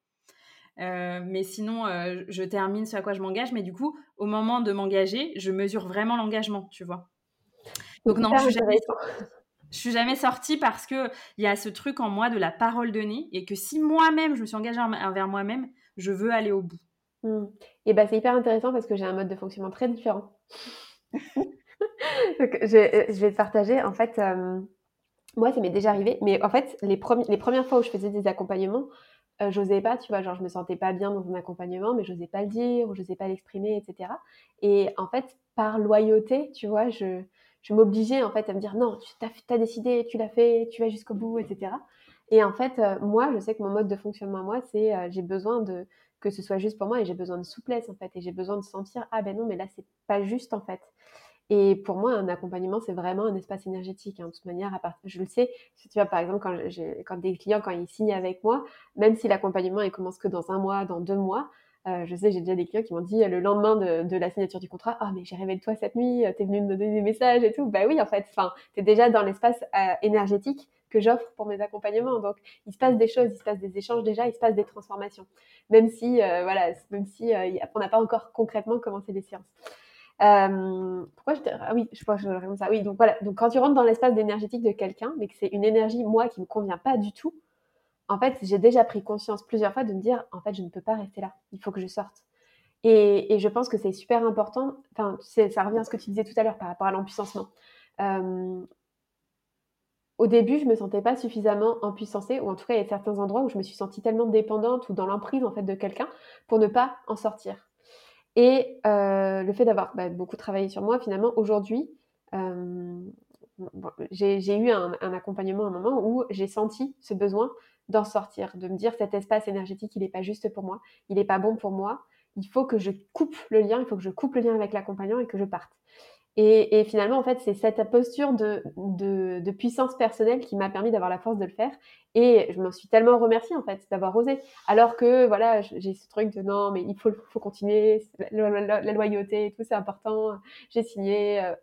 Euh, mais sinon, euh, je termine ce à quoi je m'engage. Mais du coup, au moment de m'engager, je mesure vraiment l'engagement, tu vois. Donc non, je suis, jamais, suis jamais sortie parce que il y a ce truc en moi de la parole donnée et que si moi-même je me suis engagée envers moi-même, je veux aller au bout. Mmh. Et ben c'est hyper intéressant parce que j'ai un mode de fonctionnement très différent. *laughs* Donc, je, je, vais te partager. En fait, euh, moi, ça m'est déjà arrivé, mais en fait, les, les premières fois où je faisais des accompagnements, euh, j'osais pas, tu vois, genre je me sentais pas bien dans un accompagnement, mais j'osais pas le dire ou j'osais pas l'exprimer, etc. Et en fait, par loyauté, tu vois, je, je m'obligeais en fait à me dire non, tu as, décidé, tu l'as fait, tu vas jusqu'au bout, etc. Et en fait, euh, moi, je sais que mon mode de fonctionnement, moi, c'est euh, j'ai besoin de que ce soit juste pour moi et j'ai besoin de souplesse en fait et j'ai besoin de sentir ah ben non mais là c'est pas juste en fait Et pour moi, un accompagnement, c'est vraiment un espace énergétique. Hein. De toute manière, à part... je le sais, tu vois, par exemple, quand, quand des clients, quand ils signent avec moi, même si l'accompagnement, il commence que dans un mois, dans deux mois, euh, je sais, j'ai déjà des clients qui m'ont dit le lendemain de, de, la signature du contrat, ah mais j'ai rêvé de toi cette nuit, t'es venu me donner des messages et tout. Bah oui, en fait, enfin, t'es déjà dans l'espace euh, énergétique que j'offre pour mes accompagnements. Donc, il se passe des choses, il se passe des échanges déjà, il se passe des transformations. Même si, euh, voilà, même si euh, on n'a pas encore concrètement commencé les séances. Euh, pourquoi je ah oui, je crois que je réponds ça. Oui, donc voilà. Donc quand tu rentres dans l'espace énergétique de quelqu'un, mais que c'est une énergie moi qui me convient pas du tout, en fait, j'ai déjà pris conscience plusieurs fois de me dire, en fait, je ne peux pas rester là. Il faut que je sorte. Et, je pense que c'est super important. Enfin, ça revient à ce que tu disais tout à l'heure par rapport à l'empuissancement. Euh, au début, je me sentais pas suffisamment empuissancée, ou en tout cas, il y a certains endroits où je me suis sentie tellement dépendante ou dans l'emprise en fait de quelqu'un pour ne pas en sortir. Et euh, le fait d'avoir bah, beaucoup travaillé sur moi, finalement, aujourd'hui, euh, j'ai eu un, accompagnement à un moment où j'ai senti ce besoin d'en sortir, de me dire cet espace énergétique, il n'est pas juste pour moi, il n'est pas bon pour moi, il faut que je coupe le lien, il faut que je coupe le lien avec l'accompagnant et que je parte. Et, finalement, en fait, c'est cette posture de, puissance personnelle qui m'a permis d'avoir la force de le faire. Et je m'en suis tellement remerciée, en fait, d'avoir osé. Alors que, voilà, j'ai ce truc de non, mais il faut, faut continuer, la loyauté et tout, c'est important. J'ai signé. Euh,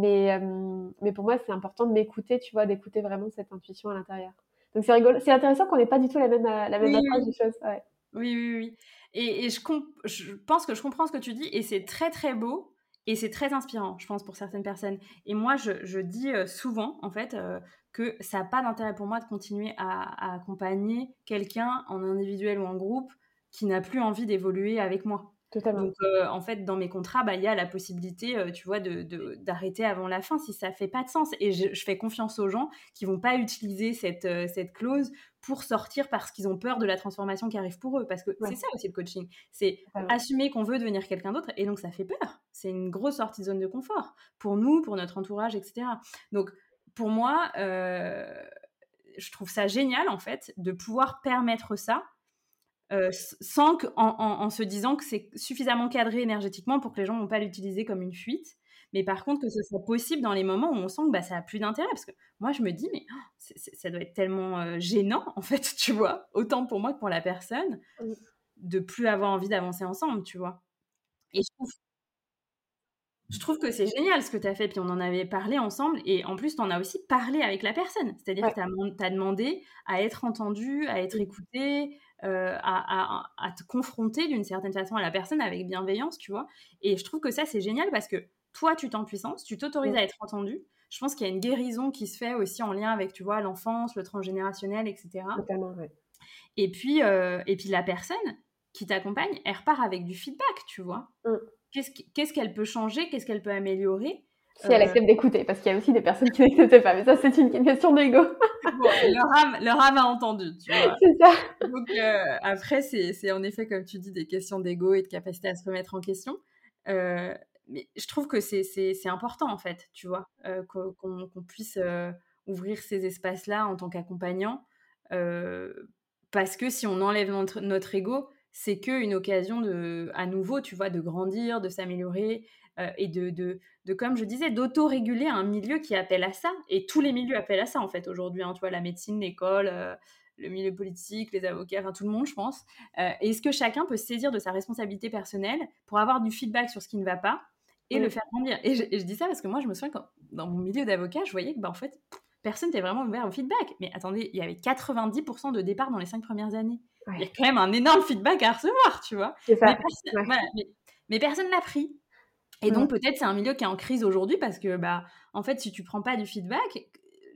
mais, euh, mais pour moi, c'est important de m'écouter, tu vois, d'écouter vraiment cette intuition à l'intérieur. Donc c'est rigolo, c'est intéressant qu'on n'ait pas du tout la même, la même oui, approche oui. des choses. Ouais. Oui, oui, oui. Et, et je, je pense que je comprends ce que tu dis et c'est très, très beau et c'est très inspirant, je pense, pour certaines personnes. Et moi, je, je dis euh, souvent, en fait, euh, que ça n'a pas d'intérêt pour moi de continuer à, à accompagner quelqu'un en individuel ou en groupe qui n'a plus envie d'évoluer avec moi. Totalement. Donc, euh, en fait, dans mes contrats, bah, il y a la possibilité, euh, tu vois, d'arrêter de, de, avant la fin si ça fait pas de sens. Et je, je, fais confiance aux gens qui vont pas utiliser cette, euh, cette clause pour sortir parce qu'ils ont peur de la transformation qui arrive pour eux. Parce que ouais. c'est ça aussi le coaching. C'est assumer qu'on veut devenir quelqu'un d'autre. Et donc, ça fait peur. C'est une grosse sortie de zone de confort pour nous, pour notre entourage, etc. Donc, pour moi, je trouve ça génial, en fait, de pouvoir permettre ça euh, sans que, en, en, en, se disant que c'est suffisamment cadré énergétiquement pour que les gens ne vont pas l'utiliser comme une fuite. Mais par contre, que ce soit possible dans les moments où on sent que bah, ça n'a plus d'intérêt. Parce que moi, je me dis, mais oh, c est, c est, ça doit être tellement euh, gênant, *laughs* en fait, tu vois, autant pour moi que pour la personne, de plus avoir envie d'avancer ensemble, tu vois. Et je trouve, je trouve que c'est génial ce que tu as fait. Puis on en avait parlé ensemble. Et en plus, tu en as aussi parlé avec la personne. C'est-à-dire ouais. que tu as, as, demandé à être entendu, à être écouté, euh, à, à, à, te confronter d'une certaine façon à la personne avec bienveillance, tu vois. Et je trouve que ça, c'est génial parce que toi, tu t'en puissance, tu t'autorises à être entendu. Je pense qu'il y a une guérison qui se fait aussi en lien avec, tu vois, l'enfance, le transgénérationnel, etc. Totalement, ouais. Et puis, euh, et puis la personne qui t'accompagne, elle repart avec du feedback, tu vois. Mmh. Qu'est-ce qu'elle qu peut changer Qu'est-ce qu'elle peut améliorer si elle accepte d'écouter, parce qu'il y a aussi des personnes qui *laughs* n'acceptent pas, mais ça c'est une question d'ego. *laughs* bon, leur, âme, leur âme a entendu, tu vois. C'est ça. Donc euh, après, c'est en effet, comme tu dis, des questions d'ego et de capacité à se remettre en question. Euh, mais je trouve que c'est important, en fait, tu vois, euh, qu'on qu puisse euh, ouvrir ces espaces-là en tant qu'accompagnant. Euh, parce que si on enlève notre, notre ego, c'est qu'une occasion de, à nouveau, tu vois, de grandir, de s'améliorer euh, et de, de, de, comme je disais, d'auto-réguler un milieu qui appelle à ça. Et tous les milieux appellent à ça, en fait, aujourd'hui. Hein, tu vois, la médecine, l'école, euh, le milieu politique, les avocats, enfin, tout le monde, je pense. Euh, Est-ce que chacun peut se saisir de sa responsabilité personnelle pour avoir du feedback sur ce qui ne va pas et le faire grandir? Et je, et je, dis ça parce que moi, je me souviens quand, dans mon milieu d'avocat, je voyais que, bah, en fait, personne n'était vraiment ouvert au feedback. Mais attendez, il y avait 90% de départ dans les cinq premières années. Ouais. Il y a quand même un énorme feedback à recevoir, tu vois. Ça. Mais, personne, ouais. voilà, mais, mais personne l'a pris. Et donc, peut-être c'est un milieu qui est en crise aujourd'hui parce que, bah, en fait, si tu prends pas du feedback,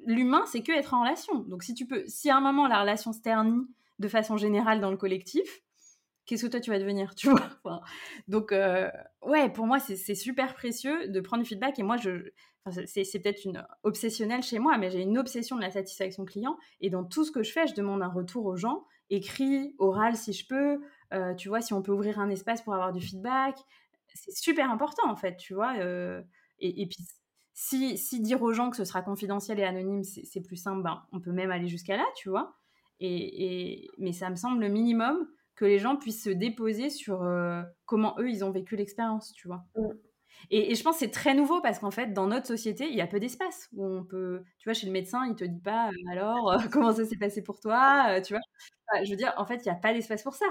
l'humain, c'est que être en relation. Donc, si tu peux, si à un moment la relation se ternit de façon générale dans le collectif, qu'est-ce que toi tu vas devenir, *laughs* tu vois? Enfin, Donc, euh, ouais, pour moi, c'est super précieux de prendre du feedback. Et moi, je, enfin, c'est peut-être une obsessionnelle chez moi, mais j'ai une obsession de la satisfaction client. Et dans tout ce que je fais, je demande un retour aux gens, écrit, oral si je peux. Euh, tu vois, si on peut ouvrir un espace pour avoir du feedback, c'est super important en fait, tu vois. Et, et, puis, si, si, dire aux gens que ce sera confidentiel et anonyme, c'est plus simple, ben, on peut même aller jusqu'à là, tu vois. Et, et, mais ça me semble le minimum que les gens puissent se déposer sur comment eux, ils ont vécu l'expérience, tu vois. Mmh. Et, je pense que c'est très nouveau parce qu'en fait, dans notre société, il y a peu d'espace où on peut. Tu vois, chez le médecin, il te dit pas euh, alors *laughs* comment ça s'est passé pour toi, tu vois. je veux dire, en fait, il n'y a pas d'espace pour ça.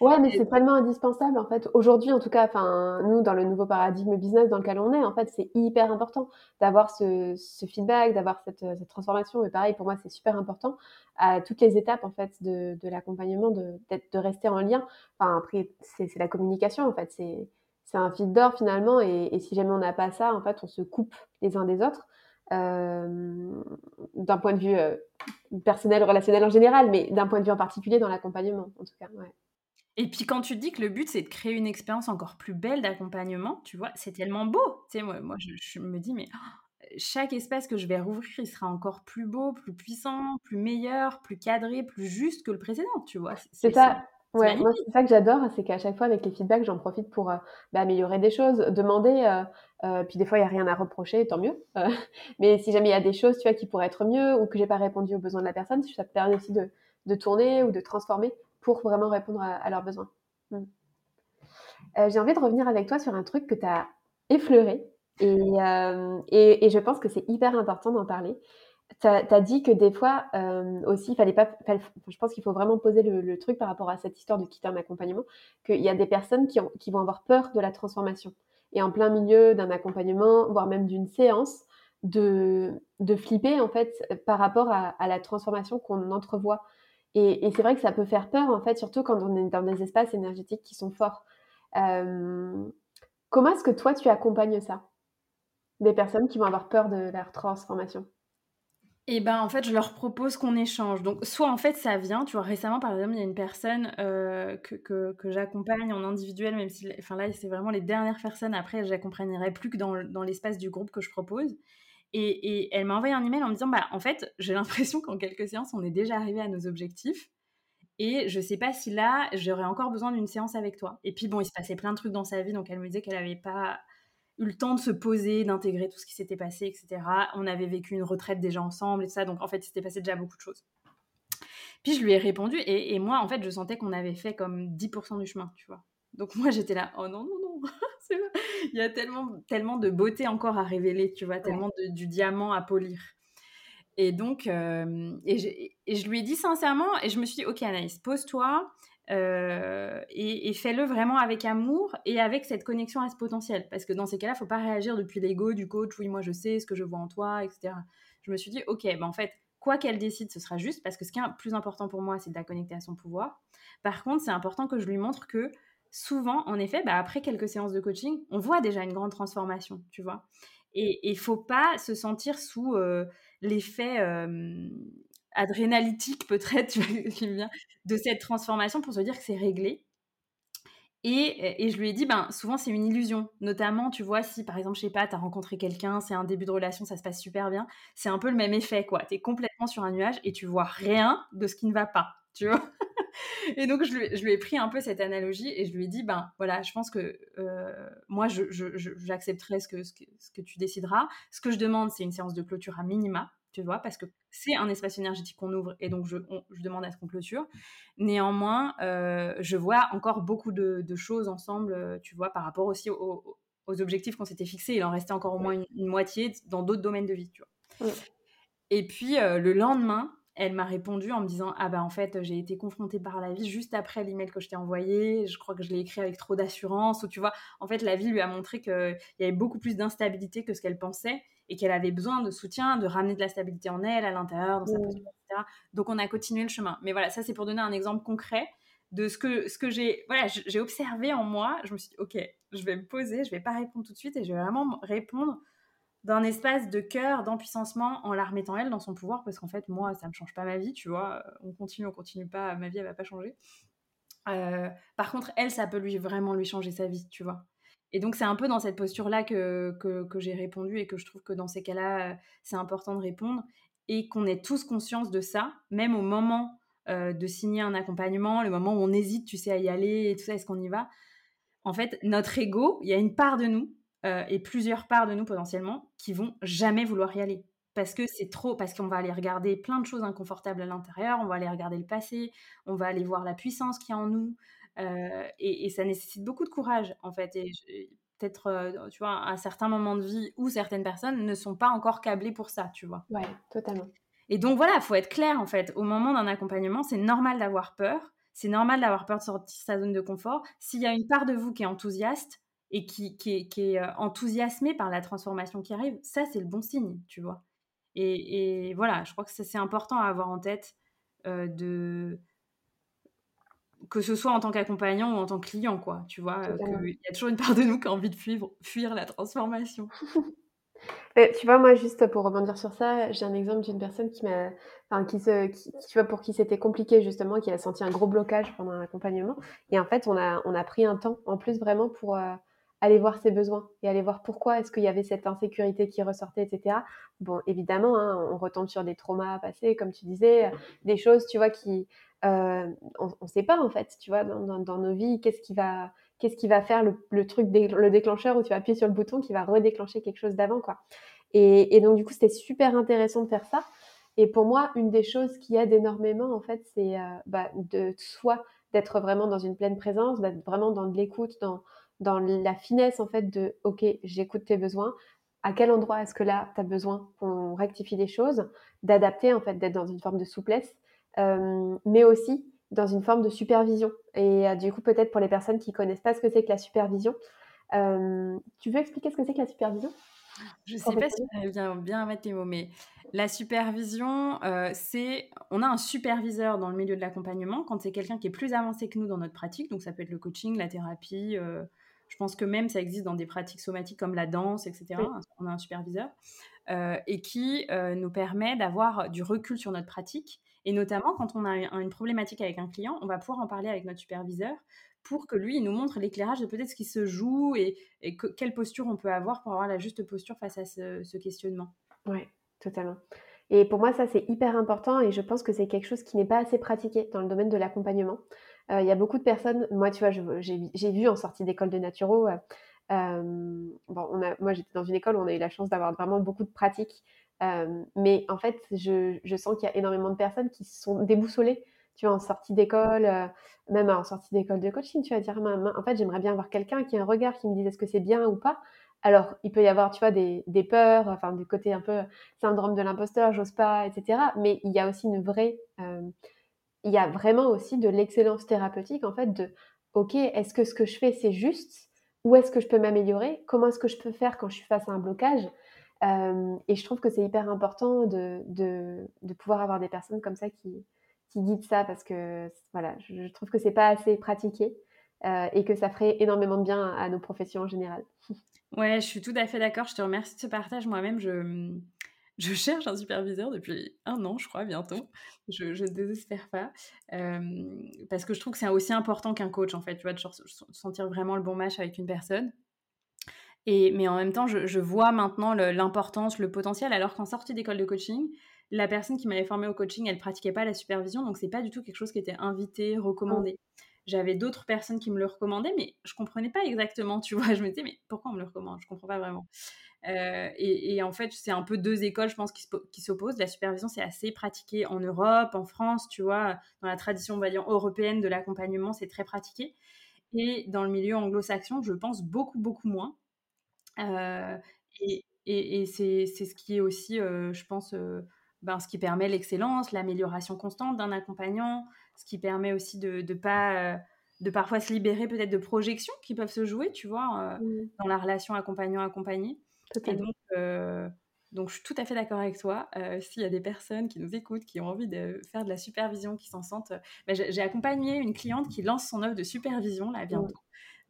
Ouais, mais c'est tellement indispensable en fait. Aujourd'hui, en tout cas, enfin, nous, dans le nouveau paradigme business dans lequel on est, en fait, c'est hyper important d'avoir ce, ce, feedback, d'avoir cette, cette, transformation. Mais pareil, pour moi, c'est super important à toutes les étapes en fait de, de l'accompagnement, de, de rester en lien. Enfin, après, c'est la communication en fait. C'est c'est un fil d'or finalement. Et, et, si jamais on n'a pas ça, en fait, on se coupe les uns des autres. Euh, d'un point de vue euh, personnel, relationnel en général, mais d'un point de vue en particulier dans l'accompagnement, en tout cas. Ouais. Et puis quand tu dis que le but c'est de créer une expérience encore plus belle d'accompagnement, tu vois, c'est tellement beau. Tu sais, moi, moi je, me dis, mais oh, chaque espace que je vais rouvrir, il sera encore plus beau, plus puissant, plus meilleur, plus cadré, plus juste que le précédent, tu vois. C'est ça. Ouais, moi c'est ça que j'adore, c'est qu'à chaque fois avec les feedbacks, j'en profite pour euh, bah, améliorer des choses, demander. Euh, euh, puis des fois il y a rien à reprocher, tant mieux. *laughs* mais si jamais il y a des choses, tu vois, qui pourraient être mieux ou que j'ai pas répondu aux besoins de la personne, ça te permet aussi de, de tourner ou de transformer pour vraiment répondre à, leurs besoins. Mm. j'ai envie de revenir avec toi sur un truc que tu as effleuré et, et, et, je pense que c'est hyper important d'en parler tu as, dit que des fois euh, aussi, fallait pas. je pense qu'il faut vraiment poser le, truc par rapport à cette histoire de quitter un accompagnement, qu'il y a des personnes qui, qui, vont avoir peur de la transformation. Et en plein milieu d'un accompagnement, voire même d'une séance, de, de flipper en fait par rapport à, la transformation qu'on entrevoit. Et, et c'est vrai que ça peut faire peur en fait, surtout quand on est dans des espaces énergétiques qui sont forts. Euh, comment est-ce que toi tu accompagnes ça? Des personnes qui vont avoir peur de leur transformation et ben en fait, je leur propose qu'on échange. Donc, soit en fait, ça vient, tu vois, récemment, par exemple, il y a une personne euh, que, que, j'accompagne en individuel, même si, enfin là, c'est vraiment les dernières personnes. Après, j'accompagnerai plus que dans, dans l'espace du groupe que je propose. Et, et elle m'a envoyé un email en me disant, bah en fait, j'ai *laughs* l'impression qu'en quelques séances, on est déjà arrivé à nos objectifs. Et je sais pas si là, j'aurais encore besoin d'une séance avec toi. Et puis bon, il se passait plein de trucs dans sa vie, donc elle me disait qu'elle n'avait pas eu le temps de se poser, d'intégrer tout ce qui s'était passé, etc. On avait vécu une retraite déjà ensemble et tout ça, donc en fait, il s'était passé déjà beaucoup de choses. Puis je lui ai répondu, et, moi, en fait, je sentais qu'on avait fait comme 10% du chemin, tu vois. Donc moi, j'étais là, oh non, non, non, *laughs* il y a tellement, tellement de beauté encore à révéler, tu vois, tellement de, du diamant à polir. Et donc, euh, et, et, je lui ai dit sincèrement, et je me suis dit, ok Anaïs, pose-toi, euh, et, fais-le vraiment avec amour et avec cette connexion à ce potentiel. Parce que dans ces cas-là, il ne faut pas réagir depuis l'ego du coach, oui, moi je sais ce que je vois en toi, etc. Je me suis dit, ok, ben en fait, quoi qu'elle décide, ce sera juste, parce que ce qui est plus important pour moi, c'est de la connecter à son pouvoir. Par contre, c'est important que je lui montre que souvent, en effet, bah, après quelques séances de coaching, on voit déjà une grande transformation, tu vois. Et il faut pas se sentir sous euh, l'effet euh, adrénalytique peut-être *laughs* de cette transformation pour se dire que c'est réglé. Et, et, je lui ai dit, ben, souvent c'est une illusion. Notamment, tu vois, si par exemple, je sais pas, tu as rencontré quelqu'un, c'est un début de relation, ça se passe super bien, c'est un peu le même effet, quoi. Tu es complètement sur un nuage et tu vois rien de ce qui ne va pas, tu vois. *laughs* et donc, je lui, je lui, ai pris un peu cette analogie et je lui ai dit, ben voilà, je pense que euh, moi, j'accepterai je, ce, que, ce, que, ce que tu décideras. Ce que je demande, c'est une séance de clôture à minima tu vois, parce que c'est un espace énergétique qu'on ouvre et donc je, demande à ce qu'on clôture. Néanmoins, euh, je vois encore beaucoup de, choses ensemble, euh, tu vois, par rapport aussi aux, objectifs qu'on s'était fixés. Il en restait encore au moins une, moitié dans d'autres domaines de vie, tu vois. Et puis euh, le lendemain, elle m'a répondu en me disant Ah ben en fait, j'ai été confrontée par la vie juste après l'email que je t'ai envoyé. Je crois que je l'ai écrit avec trop d'assurance. Ou tu vois, en fait, la vie lui a montré qu'il y avait beaucoup plus d'instabilité que ce qu'elle pensait et qu'elle avait besoin de soutien, de ramener de la stabilité en elle, à l'intérieur, dans sa posture, etc. Donc on a continué le chemin. Mais voilà, ça c'est pour donner un exemple concret de ce que, ce que j'ai voilà, j'ai observé en moi. Je me suis dit, ok, je vais me poser, je vais pas répondre tout de suite et je vais vraiment répondre d'un espace de cœur, d'empuissancement en la remettant elle dans son pouvoir parce qu'en fait, moi, ça me change pas ma vie, tu vois. On continue, on continue pas, ma vie, elle va pas changer. Euh, par contre, elle, ça peut lui vraiment lui changer sa vie, tu vois. Et donc, c'est un peu dans cette posture-là que, que, j'ai répondu et que je trouve que dans ces cas-là, c'est important de répondre et qu'on ait tous conscience de ça, même au moment euh, de signer un accompagnement, le moment où on hésite, tu sais, à y aller et tout ça, est-ce qu'on y va? En fait, notre ego, il y a une part de nous euh, et plusieurs parts de nous potentiellement qui vont jamais vouloir y aller. Parce que c'est trop, parce qu'on va aller regarder plein de choses inconfortables à l'intérieur, on va aller regarder le passé, on va aller voir la puissance qu'il y a en nous, euh, et, ça nécessite beaucoup de courage, en fait. Et peut-être, tu vois, à certains moments de vie où certaines personnes ne sont pas encore câblées pour ça, tu vois. Ouais, totalement. Et donc voilà, il faut être clair en fait. Au moment d'un accompagnement, c'est normal d'avoir peur. C'est normal d'avoir peur de sortir de sa zone de confort. S'il y a une part de vous qui est enthousiaste et qui, qui est, qui est enthousiasmée par la transformation qui arrive, ça c'est le bon signe, tu vois. Et, et voilà, je crois que c'est important à avoir en tête de que ce soit en tant qu'accompagnant ou en tant que client, quoi. Tu vois, il y a toujours une part de nous qui a envie de fuir, fuir la transformation. *laughs* tu vois, moi, juste pour rebondir sur ça, j'ai un exemple d'une personne qui m'a, enfin, qui se, qui, tu vois, pour qui c'était compliqué justement, qui a senti un gros blocage pendant un accompagnement. Et en fait, on a, on a pris un temps en plus vraiment pour euh, aller voir ses besoins et aller voir pourquoi est-ce qu'il y avait cette insécurité qui ressortait, etc. Bon, évidemment, hein, on retombe sur des traumas passés, comme tu disais, des choses, tu vois, qui, euh, on ne sait pas en fait, tu vois, dans, nos vies, qu'est-ce qui va, qu'est-ce qui va faire le, truc, le déclencheur où tu vas appuyer sur le bouton qui va redéclencher quelque chose d'avant, quoi. Et, donc du coup, c'était super intéressant de faire ça. Et pour moi, une des choses qui aide énormément, en fait, c'est euh, bah, de soit d'être vraiment dans une pleine présence, d'être vraiment dans de l'écoute, dans, dans la finesse en fait de OK, j'écoute tes besoins. À quel endroit est-ce que là tu as besoin qu'on rectifie des choses, d'adapter en fait, d'être dans une forme de souplesse euh, mais aussi dans une forme de supervision. Et euh, du coup, peut-être pour les personnes qui connaissent pas ce que c'est que la supervision, euh, tu veux expliquer ce que c'est que la supervision? Je ne sais pas si tu bien, bien mettre tes mots, mais la supervision, c'est on a un superviseur dans le milieu de l'accompagnement quand c'est quelqu'un qui est plus avancé que nous dans notre pratique. Donc ça peut être le coaching, la thérapie. Je pense que même ça existe dans des pratiques somatiques comme la danse, etc. On a un superviseur et qui nous permet d'avoir du recul sur notre pratique et notamment, quand on a une problématique avec un client, on va pouvoir en parler avec notre superviseur pour que lui, il nous montre l'éclairage de peut-être ce qui se joue et, quelle posture on peut avoir pour avoir la juste posture face à ce, questionnement. Oui, totalement. Et pour moi, ça, c'est hyper important et je pense que c'est quelque chose qui n'est pas assez pratiqué dans le domaine de l'accompagnement. Euh, il y a beaucoup de personnes, moi, tu vois, j'ai vu en sortie d'école de naturo, euh, euh, bon, moi, j'étais dans une école où on a eu la chance d'avoir vraiment beaucoup de pratiques euh, mais en fait, je, je sens qu'il y a énormément de personnes qui sont déboussolées. Tu vois, en sortie d'école, euh, même en sortie d'école de coaching, tu vas dire, en fait, j'aimerais bien avoir quelqu'un qui a un regard qui me dise est-ce que c'est bien ou pas. Alors, il peut y avoir, tu vois, des, des peurs, enfin, du côté un peu syndrome de l'imposteur, j'ose pas, etc. Mais il y a aussi une vraie, euh, il y a vraiment aussi de l'excellence thérapeutique, en fait, de, ok, est-ce que ce que je fais, c'est juste? Où est-ce que je peux m'améliorer? Comment est-ce que je peux faire quand je suis face à un blocage? Et je trouve que c'est hyper important de, de, de, pouvoir avoir des personnes comme ça qui, qui guident ça parce que voilà, je, trouve que c'est pas assez pratiqué euh, et que ça ferait énormément de bien à, nos professions en général. Ouais, je suis tout à fait d'accord. Je te remercie de ce partage. Moi-même, je, je cherche un superviseur depuis un an, je crois, bientôt. Je ne désespère pas. parce que je trouve que c'est aussi important qu'un coach, en fait, tu vois, de sentir vraiment le bon match avec une personne mais en même temps, je, vois maintenant l'importance, le, potentiel, alors qu'en sortie d'école de coaching, la personne qui m'avait formée au coaching, elle pratiquait pas la supervision, donc c'est pas du tout quelque chose qui était invité, recommandé. Oh. J'avais d'autres personnes qui me le recommandaient, mais je comprenais pas exactement, tu vois. *laughs* Je me disais, mais pourquoi on me le recommande? Je comprends pas vraiment. Euh, et, en fait, c'est un peu deux écoles, je pense, qui s'opposent. La supervision, c'est assez pratiqué en Europe, en France, tu vois. Dans la tradition, on va dire, européenne de l'accompagnement, c'est très pratiqué. Et dans le milieu anglo-saxon, je pense beaucoup, beaucoup moins. Euh, et, c'est ce qui est aussi, euh, je pense, ben, ce qui permet l'excellence, l'amélioration constante d'un accompagnant, ce qui permet aussi de ne pas de parfois se libérer peut-être de projections qui peuvent se jouer, tu vois, mmh. dans la relation accompagnant-accompagné. Et donc, donc, je suis tout à fait d'accord avec toi. S'il y a des personnes qui nous écoutent, qui ont envie de faire de la supervision, qui s'en sentent... Ben, j'ai accompagné une cliente qui lance son offre de supervision, là, bientôt.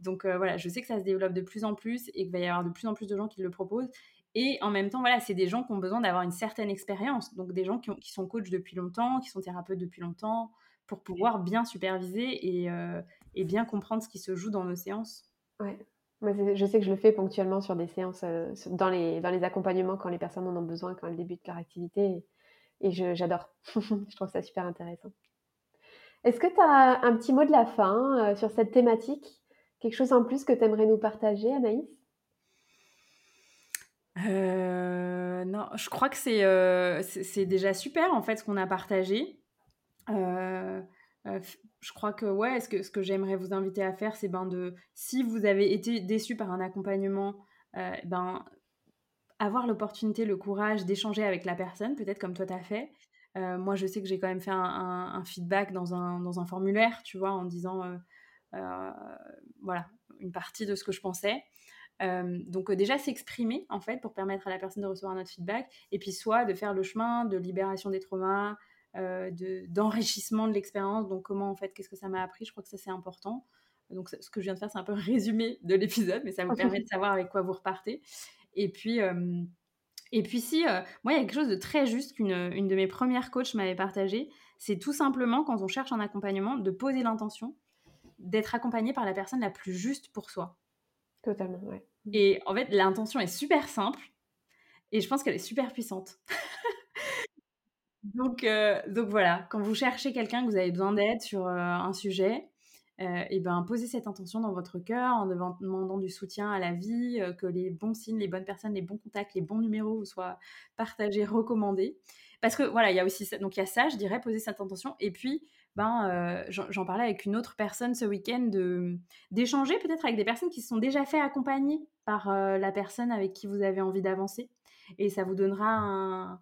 Donc euh, voilà, je sais que ça se développe de plus en plus et qu'il va y avoir de plus en plus de gens qui le proposent. Et en même temps, voilà, c'est des gens qui ont besoin d'avoir une certaine expérience. Donc des gens qui, sont coachs depuis longtemps, qui sont thérapeutes depuis longtemps, pour pouvoir bien superviser et, euh, bien comprendre ce qui se joue dans nos séances. Ouais. Moi, je sais que je le fais ponctuellement sur des séances, euh, dans, les, dans les accompagnements quand les personnes en ont besoin, quand elles débutent leur activité. Et, j'adore. *laughs* je trouve ça super intéressant. Est-ce que tu as un petit mot de la fin sur cette thématique? Quelque chose en plus que tu aimerais nous partager, Anaïs? Euh, non, je crois que c'est euh, c'est déjà super en fait ce qu'on a partagé. Euh, je crois que ouais, ce que, ce que j'aimerais vous inviter à faire, c'est ben de, si vous avez été déçu par un accompagnement, ben avoir l'opportunité, le courage d'échanger avec la personne, peut-être comme toi tu as fait. moi, je sais que j'ai quand même fait un, feedback dans un, dans un, formulaire, tu vois, en disant, voilà, une partie de ce que je pensais. donc déjà s'exprimer en fait pour permettre à la personne de recevoir notre feedback et puis soit de faire le chemin de libération des traumas, d'enrichissement de, l'expérience. Donc comment en fait, qu'est-ce que ça m'a appris? Je crois que ça c'est important. Donc ce que je viens de faire c'est un peu *laughs* résumé de l'épisode, mais ça vous permet de savoir avec quoi vous repartez. Et puis et puis si, moi il y a quelque chose de très juste qu'une une de mes premières coachs m'avait partagé, c'est tout simplement quand on cherche un accompagnement de poser l'intention d'être accompagné par la personne la plus juste pour soi. Totalement, ouais. Et en fait, l'intention est super simple et je pense qu'elle est super puissante. *laughs* donc, euh, donc voilà, quand vous cherchez quelqu'un, que vous avez besoin d'aide sur euh, un sujet, euh, et ben posez cette intention dans votre cœur en demandant du soutien à la vie, que les bons signes, les bonnes personnes, les bons contacts, les bons numéros vous soient partagés, recommandés. Parce que voilà, il y a aussi ça. Donc il y a ça, je dirais, poser cette intention. Et puis, ben, j'en parlais avec une autre personne ce week-end, d'échanger peut-être avec des personnes qui se sont déjà fait accompagner par la personne avec qui vous avez envie d'avancer. Et ça vous donnera un,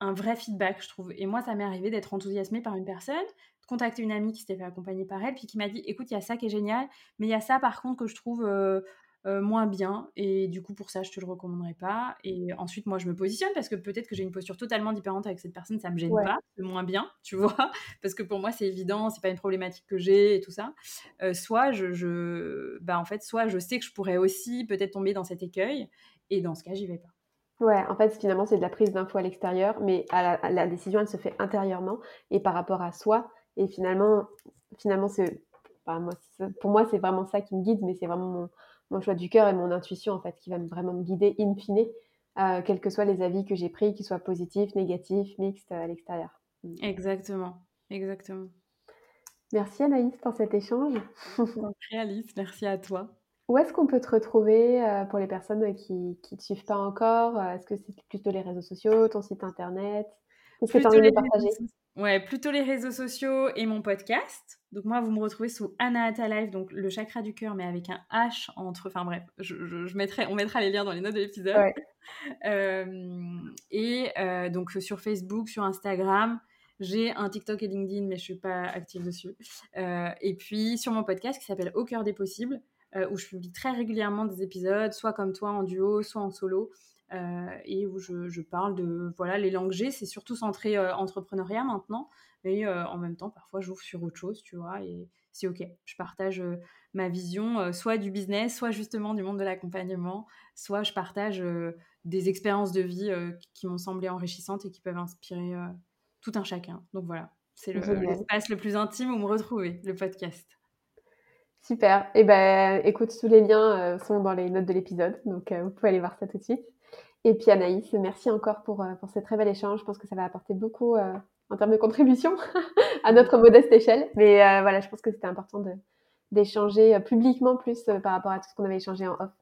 un, vrai feedback, je trouve. Et moi, ça m'est arrivé d'être enthousiasmée par une personne, de contacter une amie qui s'était fait accompagner par elle, puis qui m'a dit, écoute, il y a ça qui est génial, mais il y a ça par contre que je trouve... Euh, euh, moins bien. Et du coup, pour ça, je te le recommanderais pas. Et ensuite, moi, je me positionne parce que peut-être que j'ai une posture totalement différente avec cette personne, ça me gêne pas, c'est moins bien, *laughs* tu vois. Parce que pour moi, c'est évident, c'est pas une problématique que j'ai et tout ça. Euh, soit je, je, bah, en fait, soit je sais que je pourrais aussi peut-être tomber dans cet écueil. Et dans ce cas, j'y vais pas. Ouais, en fait, finalement, c'est de la prise d'infos à l'extérieur, mais à la, décision, elle se fait intérieurement et par rapport à soi. Et finalement, finalement, c'est, moi, pour moi, c'est vraiment ça qui me guide, mais c'est vraiment mon, mon choix du cœur et mon intuition en fait qui va vraiment me guider in fine, euh, quels que soient les avis que j'ai pris, qu'ils soient positifs, négatifs, mixtes à l'extérieur. Mm. Exactement, exactement. Merci Anaïs pour cet échange. Merci Alice, merci à toi. Où est-ce qu'on peut te retrouver euh, pour les personnes qui ne te suivent pas encore Est-ce que c'est plutôt les réseaux sociaux, ton site internet Qu'est-ce que tu as envie de partager Ouais, plutôt les réseaux sociaux et mon podcast. Donc moi, vous me retrouvez sous Anahata Life, donc le chakra du cœur, mais avec un H entre. Enfin bref, je, mettrai, on mettra les liens dans les notes de l'épisode. *laughs* Euh, et euh, donc sur Facebook, sur Instagram, j'ai un TikTok et LinkedIn, mais je suis pas active dessus. Euh, et puis sur mon podcast qui s'appelle Au cœur des possibles, où je publie très régulièrement des épisodes, soit comme toi en duo, soit en solo. Euh, et où je, parle de voilà les langues G, c'est surtout centré euh, entrepreneuriat maintenant, mais euh, en même temps parfois j'ouvre sur autre chose, tu vois, et c'est ok. Je partage ma vision, soit du business, soit justement du monde de l'accompagnement, soit je partage des expériences de vie qui m'ont semblé enrichissantes et qui peuvent inspirer tout un chacun. Donc voilà, c'est l'espace le, plus intime où me retrouver, le podcast. Super. Et eh ben, écoute, tous les liens sont dans les notes de l'épisode, donc vous pouvez aller voir ça tout de suite. Et puis Anaïs, merci encore pour, euh, pour ce très bel échange. Je pense que ça va apporter beaucoup euh, en termes de contribution *laughs* à notre modeste échelle. Mais euh, voilà, je pense que c'était important d'échanger publiquement plus par rapport à tout ce qu'on avait échangé en off.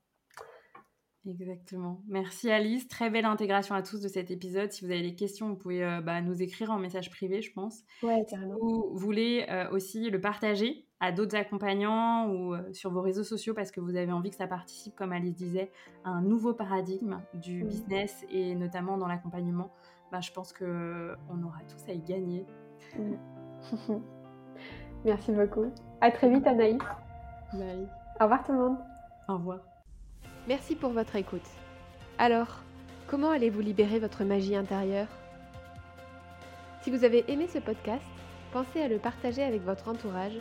Exactement. Merci Alice. Très belle intégration à tous de cet épisode. Si vous avez des questions, vous pouvez bah, nous écrire en message privé, je pense. Ouais, carrément. Vous voulez aussi le partager à d'autres accompagnants ou euh, sur vos réseaux sociaux parce que vous avez envie que ça participe, comme Alice disait, à un nouveau paradigme du business et notamment dans l'accompagnement, bah, je pense qu'on aura tous à y gagner. *laughs* Merci beaucoup. À très vite, Anaïs. Bye. Au revoir tout le monde. Au revoir. Merci pour votre écoute. Alors, comment allez-vous libérer votre magie intérieure? Si vous avez aimé ce podcast, pensez à le partager avec votre entourage